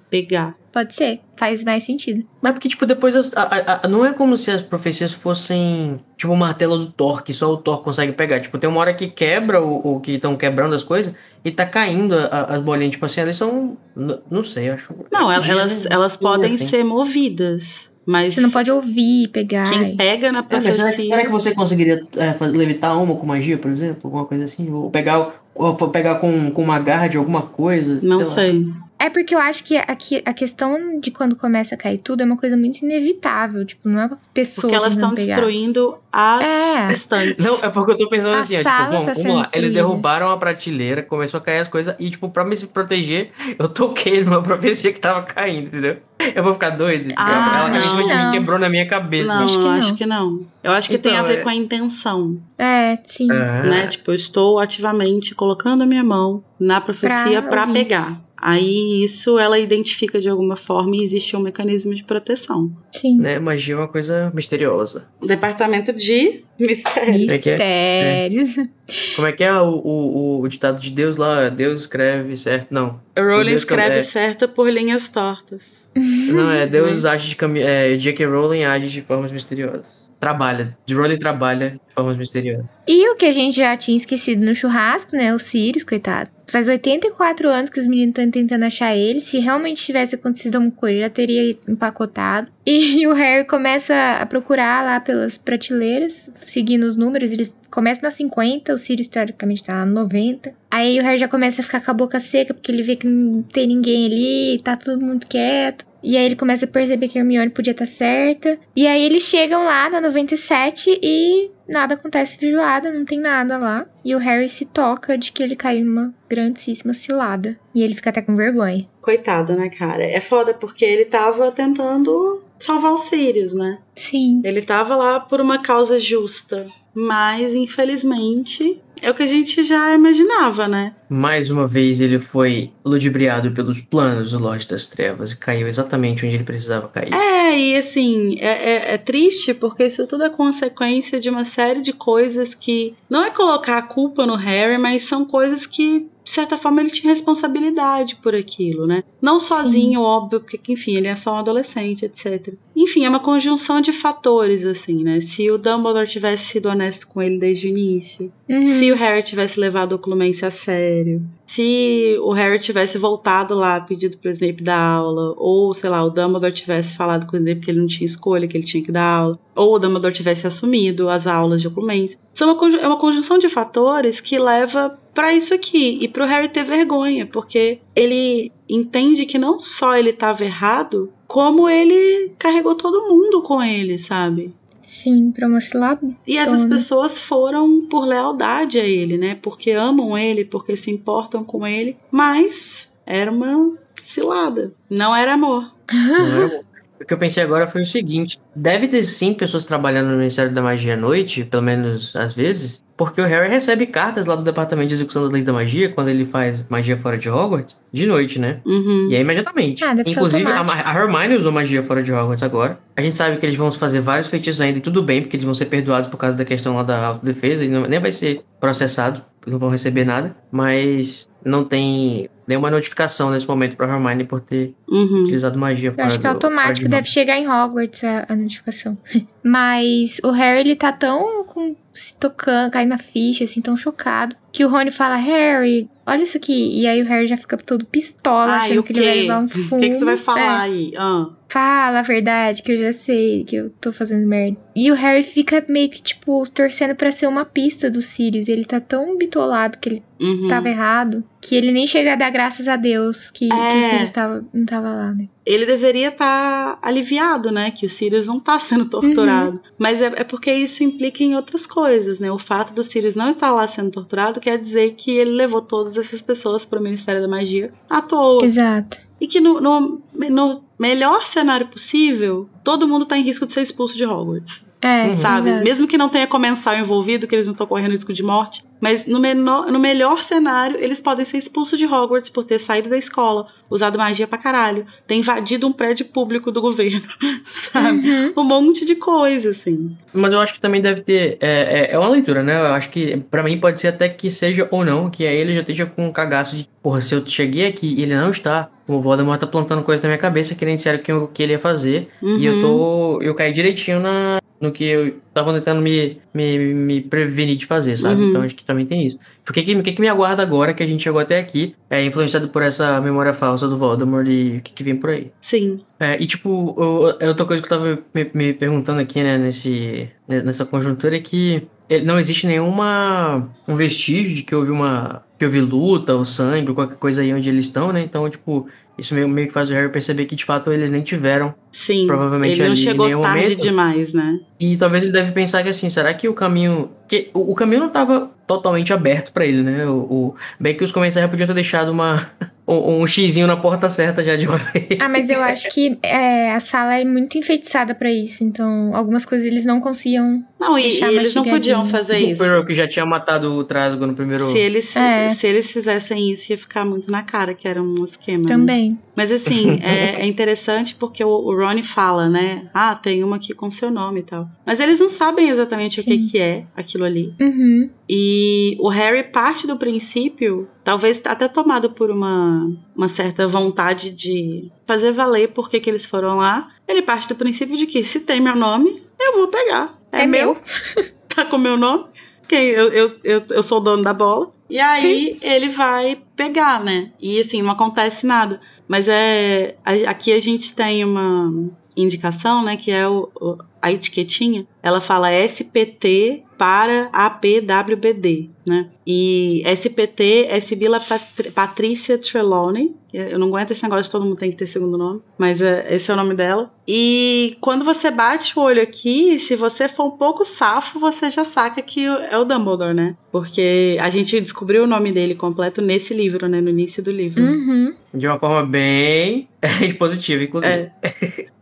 pegar. Pode ser. Faz mais sentido. Mas porque, tipo, depois as- a- a- a- não é como se as profecias fossem, tipo, o martelo do Thor, que só o Thor consegue pegar. Tipo, tem uma hora que quebra o, o que estão quebrando as coisas e tá caindo a- a- as bolinhas. Tipo assim, elas são. Não sei, eu acho. Não, elas, que- elas podem assim. ser movidas, mas Você não pode ouvir, pegar. quem pega na É, profecia... será, que, será que você conseguiria é, fazer- levitar uma com magia, por exemplo? Alguma coisa assim? Ou pegar, ou pegar com, com uma garra de alguma coisa? Não lá. sei. É porque eu acho que aqui a questão de quando começa a cair tudo é uma coisa muito inevitável. Tipo, não é uma pessoa. Porque elas estão destruindo as É. estantes. Não, é porque eu tô pensando A assim, ó, tipo, bom, tá vamos lá. Eles derrubaram a prateleira, começou a cair as coisas, e, tipo, pra me se proteger, eu toquei numa profecia que tava caindo, entendeu? Eu vou ficar doido. Ah, Ela não. simplesmente Não. me quebrou na minha cabeça. Não, Acho que eu não. acho que não. Eu acho que tem a Então, ver é- com a intenção, É, sim. Ah, né? Tipo, eu estou ativamente colocando a minha mão na profecia Pra pra ouvir. pegar. Aí isso ela identifica de alguma forma e existe um mecanismo de proteção. Sim. Né, magia é uma coisa misteriosa. Departamento de mistérios. É que é? Mistérios. Como é que é o, o, o ditado de Deus lá? Deus escreve certo? Não. Rowling escreve é- certo por linhas tortas. Não, é Deus age de caminho. É, J.K. Rowling age de formas misteriosas. Trabalha. De Rowling trabalha de formas misteriosas. E o que a gente já tinha esquecido no churrasco, né? O Sirius, coitado. Faz 84 anos que os meninos estão tentando achar ele. Se realmente tivesse acontecido alguma coisa, já teria empacotado. E o Harry começa a procurar lá pelas prateleiras, seguindo os números. Eles começam na 50, o Sirius teoricamente tá na 90. Aí o Harry já começa a ficar com a boca seca, porque ele vê que não tem ninguém ali, tá tudo muito quieto. E aí ele começa a perceber que a Hermione podia estar certa. E aí eles chegam lá na 97 e nada acontece feijoada, não tem nada lá. E o Harry se toca de que ele caiu numa grandíssima cilada. E ele fica até com vergonha. Coitado, né, cara? É foda porque ele tava tentando salvar os Sirius, né? Sim. Ele tava lá por uma causa justa. Mas, infelizmente, é o que a gente já imaginava, né? Mais uma vez ele foi ludibriado pelos planos do Lorde das Trevas e caiu exatamente onde ele precisava cair. É, e assim, é, é- é triste porque isso tudo é consequência de uma série de coisas que não é colocar a culpa no Harry, mas são coisas que, de certa forma, ele tinha responsabilidade por aquilo, né? Não sozinho, óbvio, porque, enfim, ele é só um adolescente, etc. Enfim, é uma conjunção de fatores, assim, né? Se o Dumbledore tivesse sido honesto com ele desde o início, Uhum. se o Harry tivesse levado o Clumense a sério, se o Harry tivesse voltado lá, pedido pro Snape dar aula, ou, sei lá, o Dumbledore tivesse falado com o Snape que ele não tinha escolha, que ele tinha que dar aula, ou o Dumbledore tivesse assumido as aulas de. Isso é uma, é uma conjunção de fatores que leva pra isso aqui e pro Harry ter vergonha, porque ele entende que não só ele tava errado, como ele carregou todo mundo com ele, sabe? Sim, pra uma cilada. E essas Toma. pessoas foram por lealdade a ele, né? Porque amam ele, porque se importam com ele. Mas era uma cilada. Não era amor. Não era bom. O que eu pensei agora foi o seguinte: deve ter sim pessoas trabalhando no Ministério da Magia à noite, pelo menos às vezes, porque o Harry recebe cartas lá do Departamento de Execução das Leis da Magia, quando ele faz magia fora de Hogwarts, de noite, né? Uhum. E aí imediatamente. Ah, deve ser Inclusive, a, a Hermione usou magia fora de Hogwarts agora. A gente sabe que eles vão fazer vários feitiços ainda, e tudo bem, porque eles vão ser perdoados por causa da questão lá da autodefesa, e não, nem vai ser processados, não vão receber nada, mas não tem nenhuma notificação nesse momento pra Hermione por ter Uhum. utilizado magia Eu fora acho que é do- automático, de deve chegar em Hogwarts a, a notificação. Mas o Harry, ele tá tão com, se tocando, caindo na ficha, assim, tão chocado, que o Rony fala, Harry, olha isso aqui. E aí o Harry já fica todo pistola, Ai, achando o que ele vai levar um O fumo. que, que você vai falar É, aí? Ah. fala a verdade, que eu já sei, que eu tô fazendo merda. E o Harry fica meio que, tipo, torcendo pra ser uma pista do Sirius. Ele tá tão bitolado que ele Uhum. tava errado, que ele nem chega a dar graças a Deus que, que o É. Sirius tava, não tava lá, né? Ele deveria estar aliviado, né? Que o Sirius não tá sendo torturado. Mas é, é porque isso implica em outras coisas, né? O fato do Sirius não estar lá sendo torturado quer dizer que ele levou todas essas pessoas para o Ministério da Magia à toa. Exato. E que no, no, no melhor cenário possível, todo mundo tá em risco de ser expulso de Hogwarts. É, Uhum. Sabe? exato. Mesmo que não tenha comensal envolvido, que eles não estão correndo risco de morte. Mas no, menor, no melhor cenário, eles podem ser expulsos de Hogwarts por ter saído da escola, usado magia pra caralho, ter invadido um prédio público do governo, sabe? Uhum. Um monte de coisa, assim. Mas eu acho que também deve ter. É, é, é uma leitura, né? Eu acho que pra mim pode ser até que seja ou não, que aí ele já esteja com um cagaço de. Porra, se eu cheguei aqui e ele não está, o Voldemort tá plantando coisa na minha cabeça que nem disseram que, eu- que ele ia fazer. E eu Uhum. tô. Eu caí direitinho na, no que eu tava tentando me, me, me prevenir de fazer, sabe? Uhum. Então acho que também tem isso. O que, que, o que me aguarda agora que a gente chegou até aqui é influenciado por essa memória falsa do Voldemort e o que, que vem por aí. Sim. É, e tipo, eu- é outra coisa que eu tava me, me perguntando aqui, né, nesse, nessa conjuntura é que não existe nenhuma um vestígio de que houve uma que houve luta ou sangue ou qualquer coisa aí onde eles estão, né? Então, tipo, Isso meio, meio que faz o Harry perceber que de fato eles nem tiveram. Sim. Provavelmente ele não ali chegou tarde momento. demais, né? E talvez ele deve pensar que assim, será que o caminho. que O, o caminho não tava totalmente aberto pra ele, né? O, o... Bem que os comentários podiam ter deixado uma. um, um xizinho na porta certa já de uma vez. Ah, mas eu acho que é, a sala é muito enfeitiçada pra isso, então algumas coisas eles não conseguiam. Não, e, e eles não podiam fazer o isso. Pearl que já tinha matado o Trasgo no primeiro. Se eles, É. se eles fizessem isso, ia ficar muito na cara que era um esquema. né? Também. Mas assim, é, é interessante porque o, o Ronnie fala, né? Ah, tem uma aqui com seu nome e tal. Mas eles não sabem exatamente o que, Sim. que é aquilo ali. Uhum. E o Harry parte do princípio, talvez até tomado por uma, uma certa vontade de fazer valer por que eles foram lá. Ele parte do princípio de que se tem meu nome, eu vou pegar. É, É meu, meu. tá com meu nome. Quem, eu, eu, eu, eu sou o dono da bola. E aí ele vai pegar, né? E assim, não acontece nada. Mas é. Aqui a gente tem uma indicação, né? Que é o, o- a etiquetinha. Ela fala SPT para APWBD, né? E SPT é Sibila Patri- Patrícia Trelawney. Eu não aguento esse negócio de todo mundo tem que ter segundo nome, mas é, esse é o nome dela. E quando você bate o olho aqui, se você for um pouco safo, você já saca que é o Dumbledore, né? Porque a gente descobriu o nome dele completo nesse livro, né? No início do livro. Uhum. De uma forma bem positiva, inclusive. É.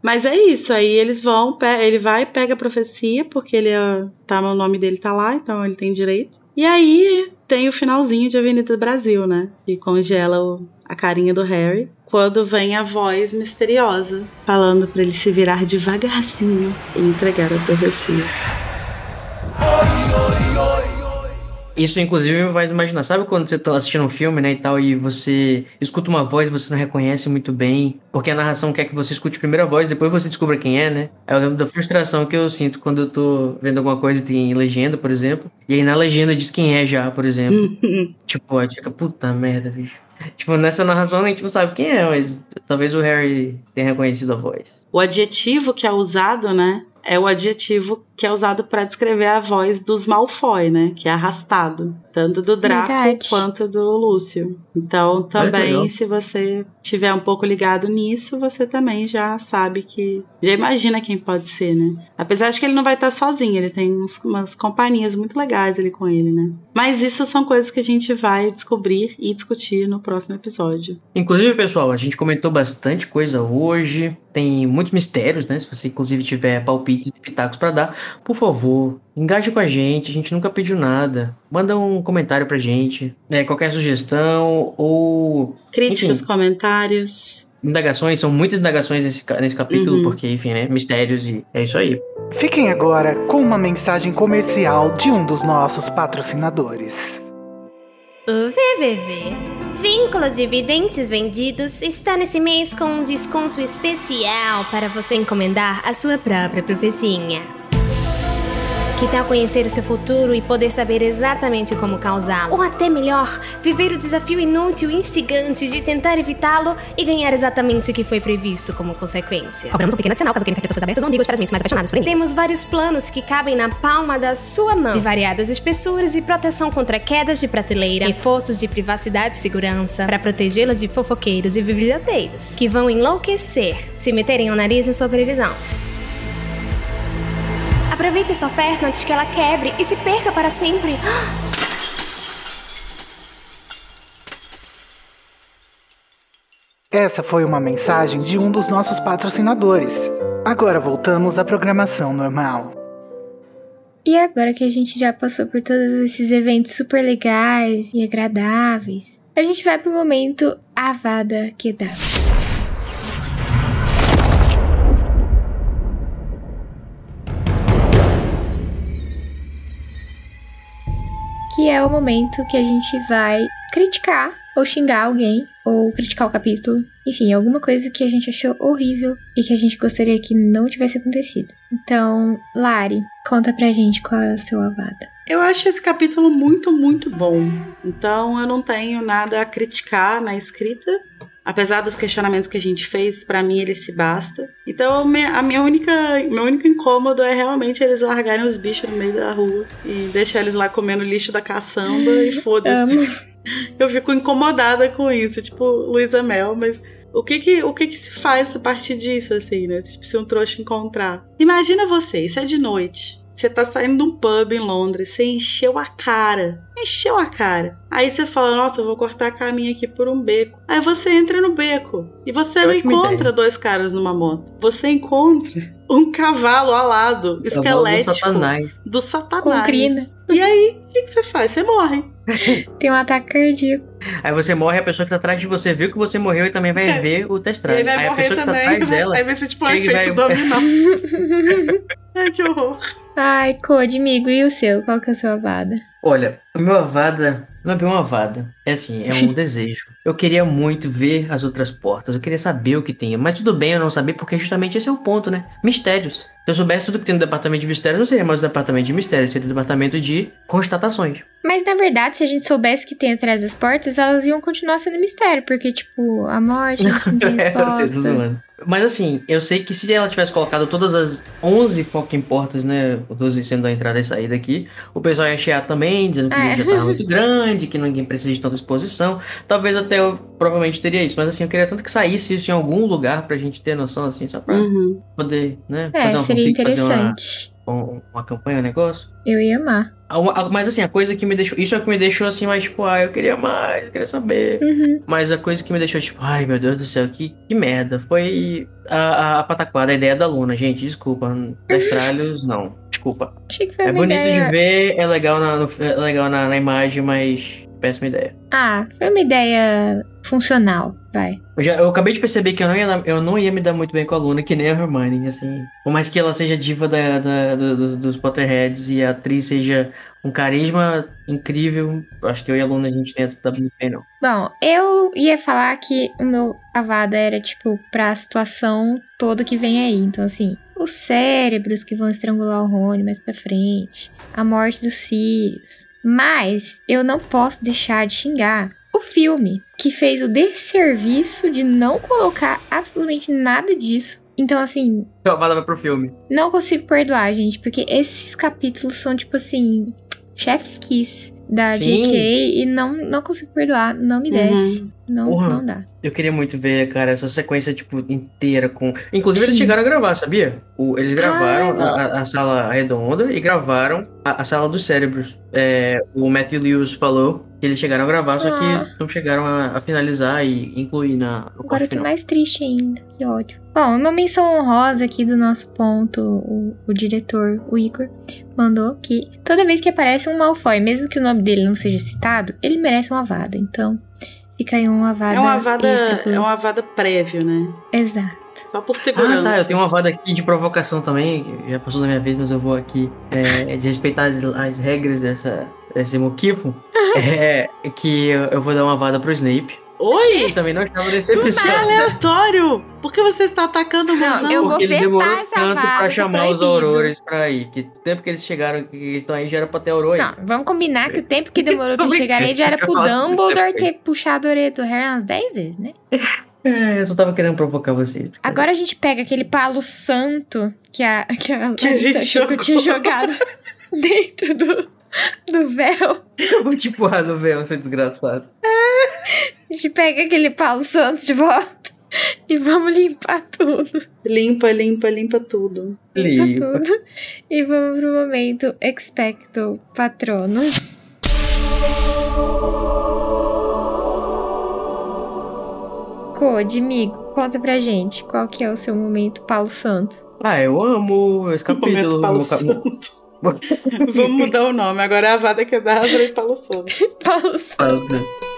Mas é isso, aí eles vão, ele vai, pega a profecia, porque ele é, tá, o nome dele tá lá, então ele tem direito. E aí tem o finalzinho de Avenida Brasil, né? Que congela o- a carinha do Harry. Quando vem a voz misteriosa, falando pra ele se virar devagarzinho e entregar a profecia. Isso, inclusive, me faz imaginar. Sabe quando você tá assistindo um filme, né, e tal, e você escuta uma voz e você não reconhece muito bem, porque a narração quer que você escute primeiro a voz, depois você descubra quem é, né? Eu lembro da frustração que eu sinto quando eu tô vendo alguma coisa e tem legenda, por exemplo, e aí na legenda diz quem é já, por exemplo. tipo, aí fica, puta merda, bicho. Tipo, nessa narração a gente não sabe quem é, mas talvez o Harry tenha reconhecido a voz. O adjetivo que é usado, né? É o adjetivo que é usado pra descrever a voz dos Malfoy, né? Que é arrastado. Tanto do Draco Verdade. quanto do Lúcio. Então, também, legal. se você tiver um pouco ligado nisso, você também já sabe que. Já imagina quem pode ser, né? Apesar de que ele não vai estar sozinho, ele tem uns- umas companhias muito legais ali com ele, né? Mas isso são coisas que a gente vai descobrir e discutir no próximo episódio. Inclusive, pessoal, a gente comentou bastante coisa hoje. Tem muitos mistérios, né? Se você, inclusive, tiver palpites e pitacos pra dar, por favor, engaje com a gente. A gente nunca pediu nada. Manda um comentário pra gente. né? qualquer sugestão ou Críticas, Enfim. comentários. indagações. São muitas indagações nesse, nesse capítulo, Uhum. porque, enfim, né? Mistérios e é isso aí. Fiquem agora com uma mensagem comercial de um dos nossos patrocinadores. O VVV, Vínculo de Videntes Vendidos, está nesse mês com um desconto especial para você encomendar a sua própria profecinha. Que tal conhecer o seu futuro e poder saber exatamente como causá-lo? Ou até melhor, viver o desafio inútil e instigante de tentar evitá-lo e ganhar exatamente o que foi previsto como consequência. Cobramos um pequeno adicional caso queira interpretações abertas ou ambíguas para as mentes mais apaixonadas por. Temos vários planos que cabem na palma da sua mão, de variadas espessuras e proteção contra quedas de prateleira, reforços de privacidade e segurança, para protegê-la de fofoqueiros e biblioteiros, que vão enlouquecer se meterem o nariz em sua previsão. Aproveite essa oferta antes que ela quebre e se perca para sempre. Essa foi uma mensagem de um dos nossos patrocinadores. Agora voltamos à programação normal. E agora que a gente já passou por todos esses eventos super legais e agradáveis, a gente vai pro momento Avada Kedavra. Que é o momento que a gente vai criticar ou xingar alguém, ou criticar o capítulo. Enfim, alguma coisa que a gente achou horrível e que a gente gostaria que não tivesse acontecido. Então, Lari, conta pra gente qual é o seu avada. Eu acho esse capítulo muito, muito bom. Então eu não tenho nada a criticar na escrita. Apesar dos questionamentos que a gente fez, pra mim ele se basta. Então a minha única, meu único incômodo é realmente eles largarem os bichos no meio da rua e deixar eles lá comendo lixo da caçamba e foda-se. Eu fico incomodada com isso, tipo Luísa Mel, mas O que que, o que que se faz a partir disso, assim, né? Se um trouxa encontrar. Imagina você, isso é de noite. Você tá saindo de um pub em Londres, você encheu a cara. Encheu a cara. Aí você fala, nossa, eu vou cortar caminho aqui por um beco. Aí você entra no beco. E você não Ótima encontra dois caras numa moto. Você encontra um cavalo alado, Cavalo do esquelético Satanás. do satanás. Com crina. E aí, o que, que você faz? Você morre. Tem um ataque cardíaco. Aí você morre, a pessoa que tá atrás de você viu que você morreu e também vai É. ver o test E aí drive. vai Aí a morrer pessoa que tá também. atrás dela. Aí vai ser tipo um e efeito vai- dominó. Ai, que horror. Ai, Code, amigo, e o seu? Qual que é a sua vada? Olha, o meu Avada não é bem uma Avada. É assim, é um desejo. Eu queria muito ver as outras portas. Eu queria saber o que tinha. Mas tudo bem eu não saber, porque justamente esse é o ponto, né? Mistérios. Se eu soubesse tudo que tem no departamento de mistérios, não seria mais o departamento de mistérios, seria o departamento de constatações. Mas na verdade, se a gente soubesse o que tem atrás das portas, elas iam continuar sendo mistério, porque, tipo, a morte, não tem É, vocês estão resposta. zoando. Mas assim, eu sei que se ela tivesse colocado todas as 11 fucking portas, né? 12 sendo a entrada e saída aqui, o pessoal ia chiar também, dizendo que É. já tava muito grande, que ninguém precisa de tanta exposição. Talvez até eu provavelmente teria isso. Mas assim, eu queria tanto que saísse isso em algum lugar pra gente ter noção, assim, só pra Uhum. poder, né? É, fazer uma seria fanfic, fazer uma, interessante. um- uma campanha, um negócio. Eu ia amar. Ah, ah, Mas assim, a coisa que me deixou. Isso é o que me deixou assim, mais tipo, ah, eu queria mais, eu queria saber. Uhum. Mas a coisa que me deixou tipo, ai meu Deus do céu, que, que merda. Foi a, a, pataquada, a ideia da Luna, gente. Desculpa. Destralhos, não. Desculpa. Achei que foi É bonito ideia... de ver, é legal, na, no- é legal na, na imagem, mas péssima ideia. Ah, foi uma ideia funcional, vai. Eu, já, eu acabei de perceber que eu não, ia, eu não ia me dar muito bem com a Luna, que nem a Hermione, assim. Por mais que ela seja diva da, da- do- do- dos Potterheads e a atriz seja um carisma incrível, acho que eu e a Luna a gente nem ia se dar muito bem, não. Bom, eu ia falar que o meu avada era, tipo, pra situação toda que vem aí. Então, assim, os cérebros que vão estrangular o Rony mais pra frente, a morte dos Sirius. Mas eu não posso deixar de xingar o filme, que fez o desserviço de não colocar absolutamente nada disso. Então, assim, Então, vai pro filme. não consigo perdoar, gente, porque esses capítulos são, tipo assim, chef's kiss da Sim. JK e não, não consigo perdoar, não me desce. Não, Porra. não dá. Eu queria muito ver, cara, essa sequência, tipo, inteira com. Inclusive, eles Sim. chegaram a gravar, sabia? O- eles gravaram Ah. a, a- sala redonda e gravaram a, a sala dos cérebros. É, o Matthew Lewis falou que eles chegaram a gravar, só Ah. que não chegaram a, a finalizar e incluir na, no Agora eu tô final. mais triste ainda. Que ódio. Bom, uma menção honrosa aqui do nosso ponto, o, o diretor, o Igor, mandou que toda vez que aparece um Malfoy, mesmo que o nome dele não seja citado, ele merece uma vada. Então, fica aí uma vada. É uma vada, é uma vada prévio, né? Exato. Só por segurança. Ah, tá. Eu tenho uma vada aqui de provocação também. que Já passou da minha vez, mas eu vou aqui é, de respeitar as, as regras dessa, desse moquifo. É que eu, eu vou dar uma vada pro Snape. Oi! Que também não estava nesse Do episódio. nada aleatório! Por que você está atacando o Não, mozão? eu vou Porque ele demorou essa tanto vada, pra tá chamar os proibido. aurores pra ir. Que o tempo que eles chegaram, que eles estão aí, já era pra ter auror aí. Não, vamos combinar que o tempo que demorou pra chegar aí já era pro Dumbledore ter puxado a orelha do Harry umas 10 vezes, né? É, eu só tava querendo provocar vocês. Agora a gente pega aquele palo santo que a, que a, Que a gente eu tinha jogado dentro do, do véu. Vou te empurrar no véu, seu desgraçado. A gente pega aquele palo santo de volta e vamos limpar tudo. Limpa, limpa, limpa tudo. Limpa Limpa. tudo. E vamos pro momento Expecto Patrono. Code, amigo, conta pra gente qual que é o seu momento Paulo Santo. Ah, eu amo esse Momento capítulo. Palo no ca- Santo. Vamos mudar o nome. Agora é a Vada Kedavra e Palo Santo. Paulo Santo.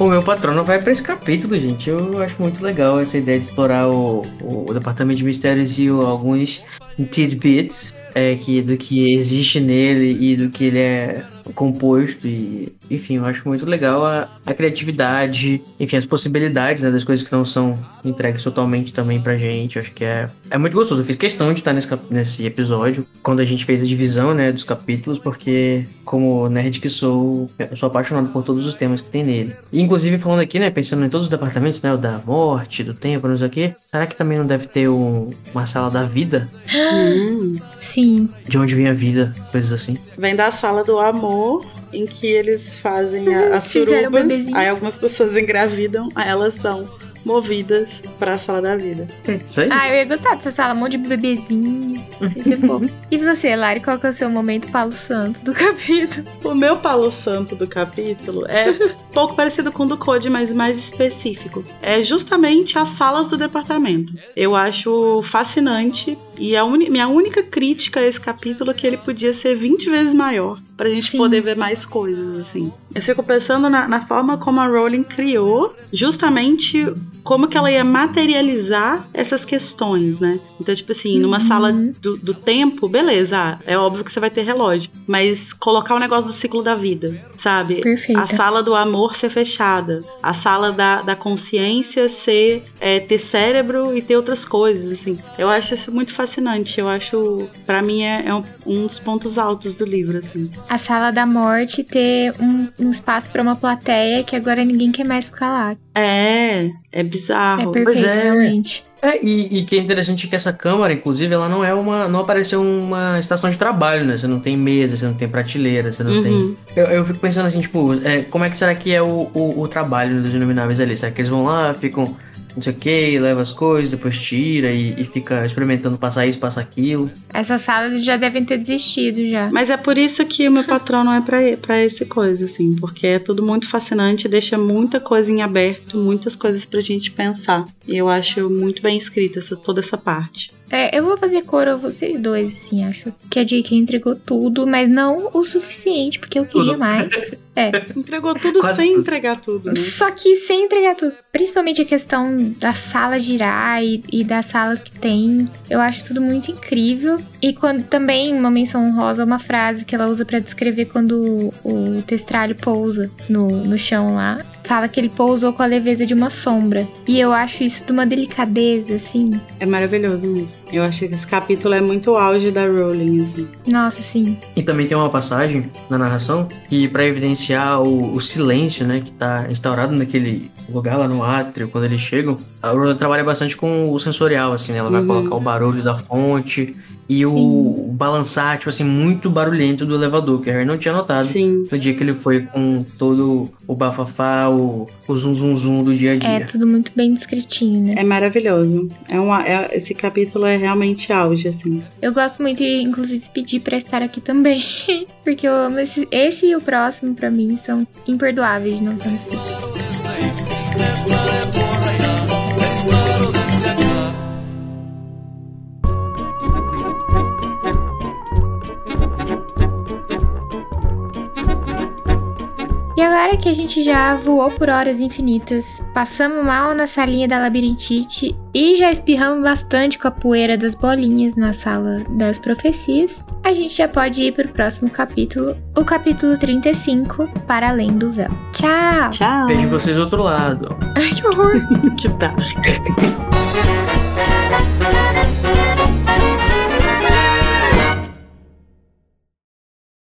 O meu patrono vai pra esse capítulo, gente. Eu acho muito legal essa ideia de explorar o, o, o departamento de mistérios e o- alguns tidbits é, que, do que existe nele e do que ele é composto. E, enfim, eu acho muito legal a, a criatividade, enfim, as possibilidades né, das coisas que não são entregues totalmente também pra gente. Eu acho que é, é muito gostoso. Eu fiz questão de estar nesse, cap- nesse episódio quando a gente fez a divisão né, dos capítulos, porque, como nerd que sou, eu sou apaixonado por todos os temas que tem nele. E, inclusive, falando aqui, né, pensando em todos os departamentos, né, o da morte, do tempo, não sei o quê, será que também não deve ter um- uma sala da vida? Sim. De onde vem a vida, coisas assim. vem da sala do amor em que eles fazem a, as surubas, aí algumas pessoas engravidam, aí elas são movidas pra sala da vida. Ah, eu ia gostar dessa sala, um monte de bebezinho. Isso é fofo. E você, Lari, qual que é o seu momento Paulo Santo do capítulo? O meu palo santo do capítulo é pouco parecido com o do Code, mas mais específico. É justamente as salas do departamento. Eu acho fascinante e a minha única crítica a esse capítulo é que ele podia ser 20 vezes maior pra gente Sim. poder ver mais coisas assim. Eu fico pensando na, na forma como a Rowling criou justamente como que ela ia materializar essas questões, né? Então, tipo assim, numa Uhum. sala do, do tempo, beleza, é óbvio que você vai ter relógio, mas colocar o negócio do ciclo da vida, sabe? Perfeita. A sala do amor ser fechada, a sala da, da consciência ser é, ter cérebro e ter outras coisas, assim. Eu acho isso muito fascinante. Eu acho, pra mim, é, é um, um dos pontos altos do livro, assim. A sala da morte ter um, um espaço pra uma plateia que agora ninguém quer mais ficar lá. É, é É bizarro. perfeito, é. realmente. É, e, e que é interessante que essa câmara, inclusive, ela não é uma. não apareceu uma estação de trabalho, né? Você não tem mesa, você não tem prateleira, você não Uhum. tem. Eu, eu fico pensando assim, tipo, é, como é que será que é o, o, o trabalho dos inomináveis ali? Será que eles vão lá, ficam não sei o que, leva as coisas, depois tira e, e fica experimentando passar isso, passar aquilo? Essas salas já devem ter desistido já. Mas é por isso que o meu patrão não é pra, pra esse coisa, assim, porque é tudo muito fascinante, deixa muita coisa em aberto, muitas coisas pra gente pensar. E eu acho muito bem escrita essa, toda essa parte. É, eu vou fazer cor a vocês dois, assim, acho que a J.K. entregou tudo, mas não o suficiente, porque eu queria Tudo. mais. É. Entregou tudo Quase sem tudo. entregar tudo, né? Só que sem entregar tudo. Principalmente a questão da sala girar e, e das salas que tem. Eu acho tudo muito incrível. E quando também uma menção honrosa, uma frase que ela usa pra descrever quando o, o testralho pousa no, no chão lá. Fala que ele pousou com a leveza de uma sombra. E eu acho isso de uma delicadeza, assim. É maravilhoso mesmo. Eu acho que esse capítulo é muito auge da Rowling, assim. Nossa, sim. E também tem uma passagem na narração que para evidenciar o, o silêncio, né, que tá instaurado naquele lugar lá no átrio quando eles chegam, a Rowling trabalha bastante com o sensorial, assim, né? Ela vai Uhum. colocar o barulho da fonte e o, balançar, tipo assim, muito barulhento do elevador, que a Harry não tinha notado. Sim. No dia que ele foi com todo o bafafá, o, o zum zum zum do dia a dia. É tudo muito bem descritinho, né? É maravilhoso. É uma, é- esse capítulo é realmente auge, assim. Eu gosto muito e, inclusive, pedir pra estar aqui também. Porque eu amo esse, esse e o próximo, pra mim, são imperdoáveis de não ter escritos. Agora que a gente já voou por horas infinitas, passamos mal na salinha da labirintite e já espirramos bastante com a poeira das bolinhas na sala das profecias, a gente já pode ir pro próximo capítulo, o capítulo 35, Para Além do Véu. Tchau! Tchau! Vejo vocês do outro lado. Ai, que horror! que tá.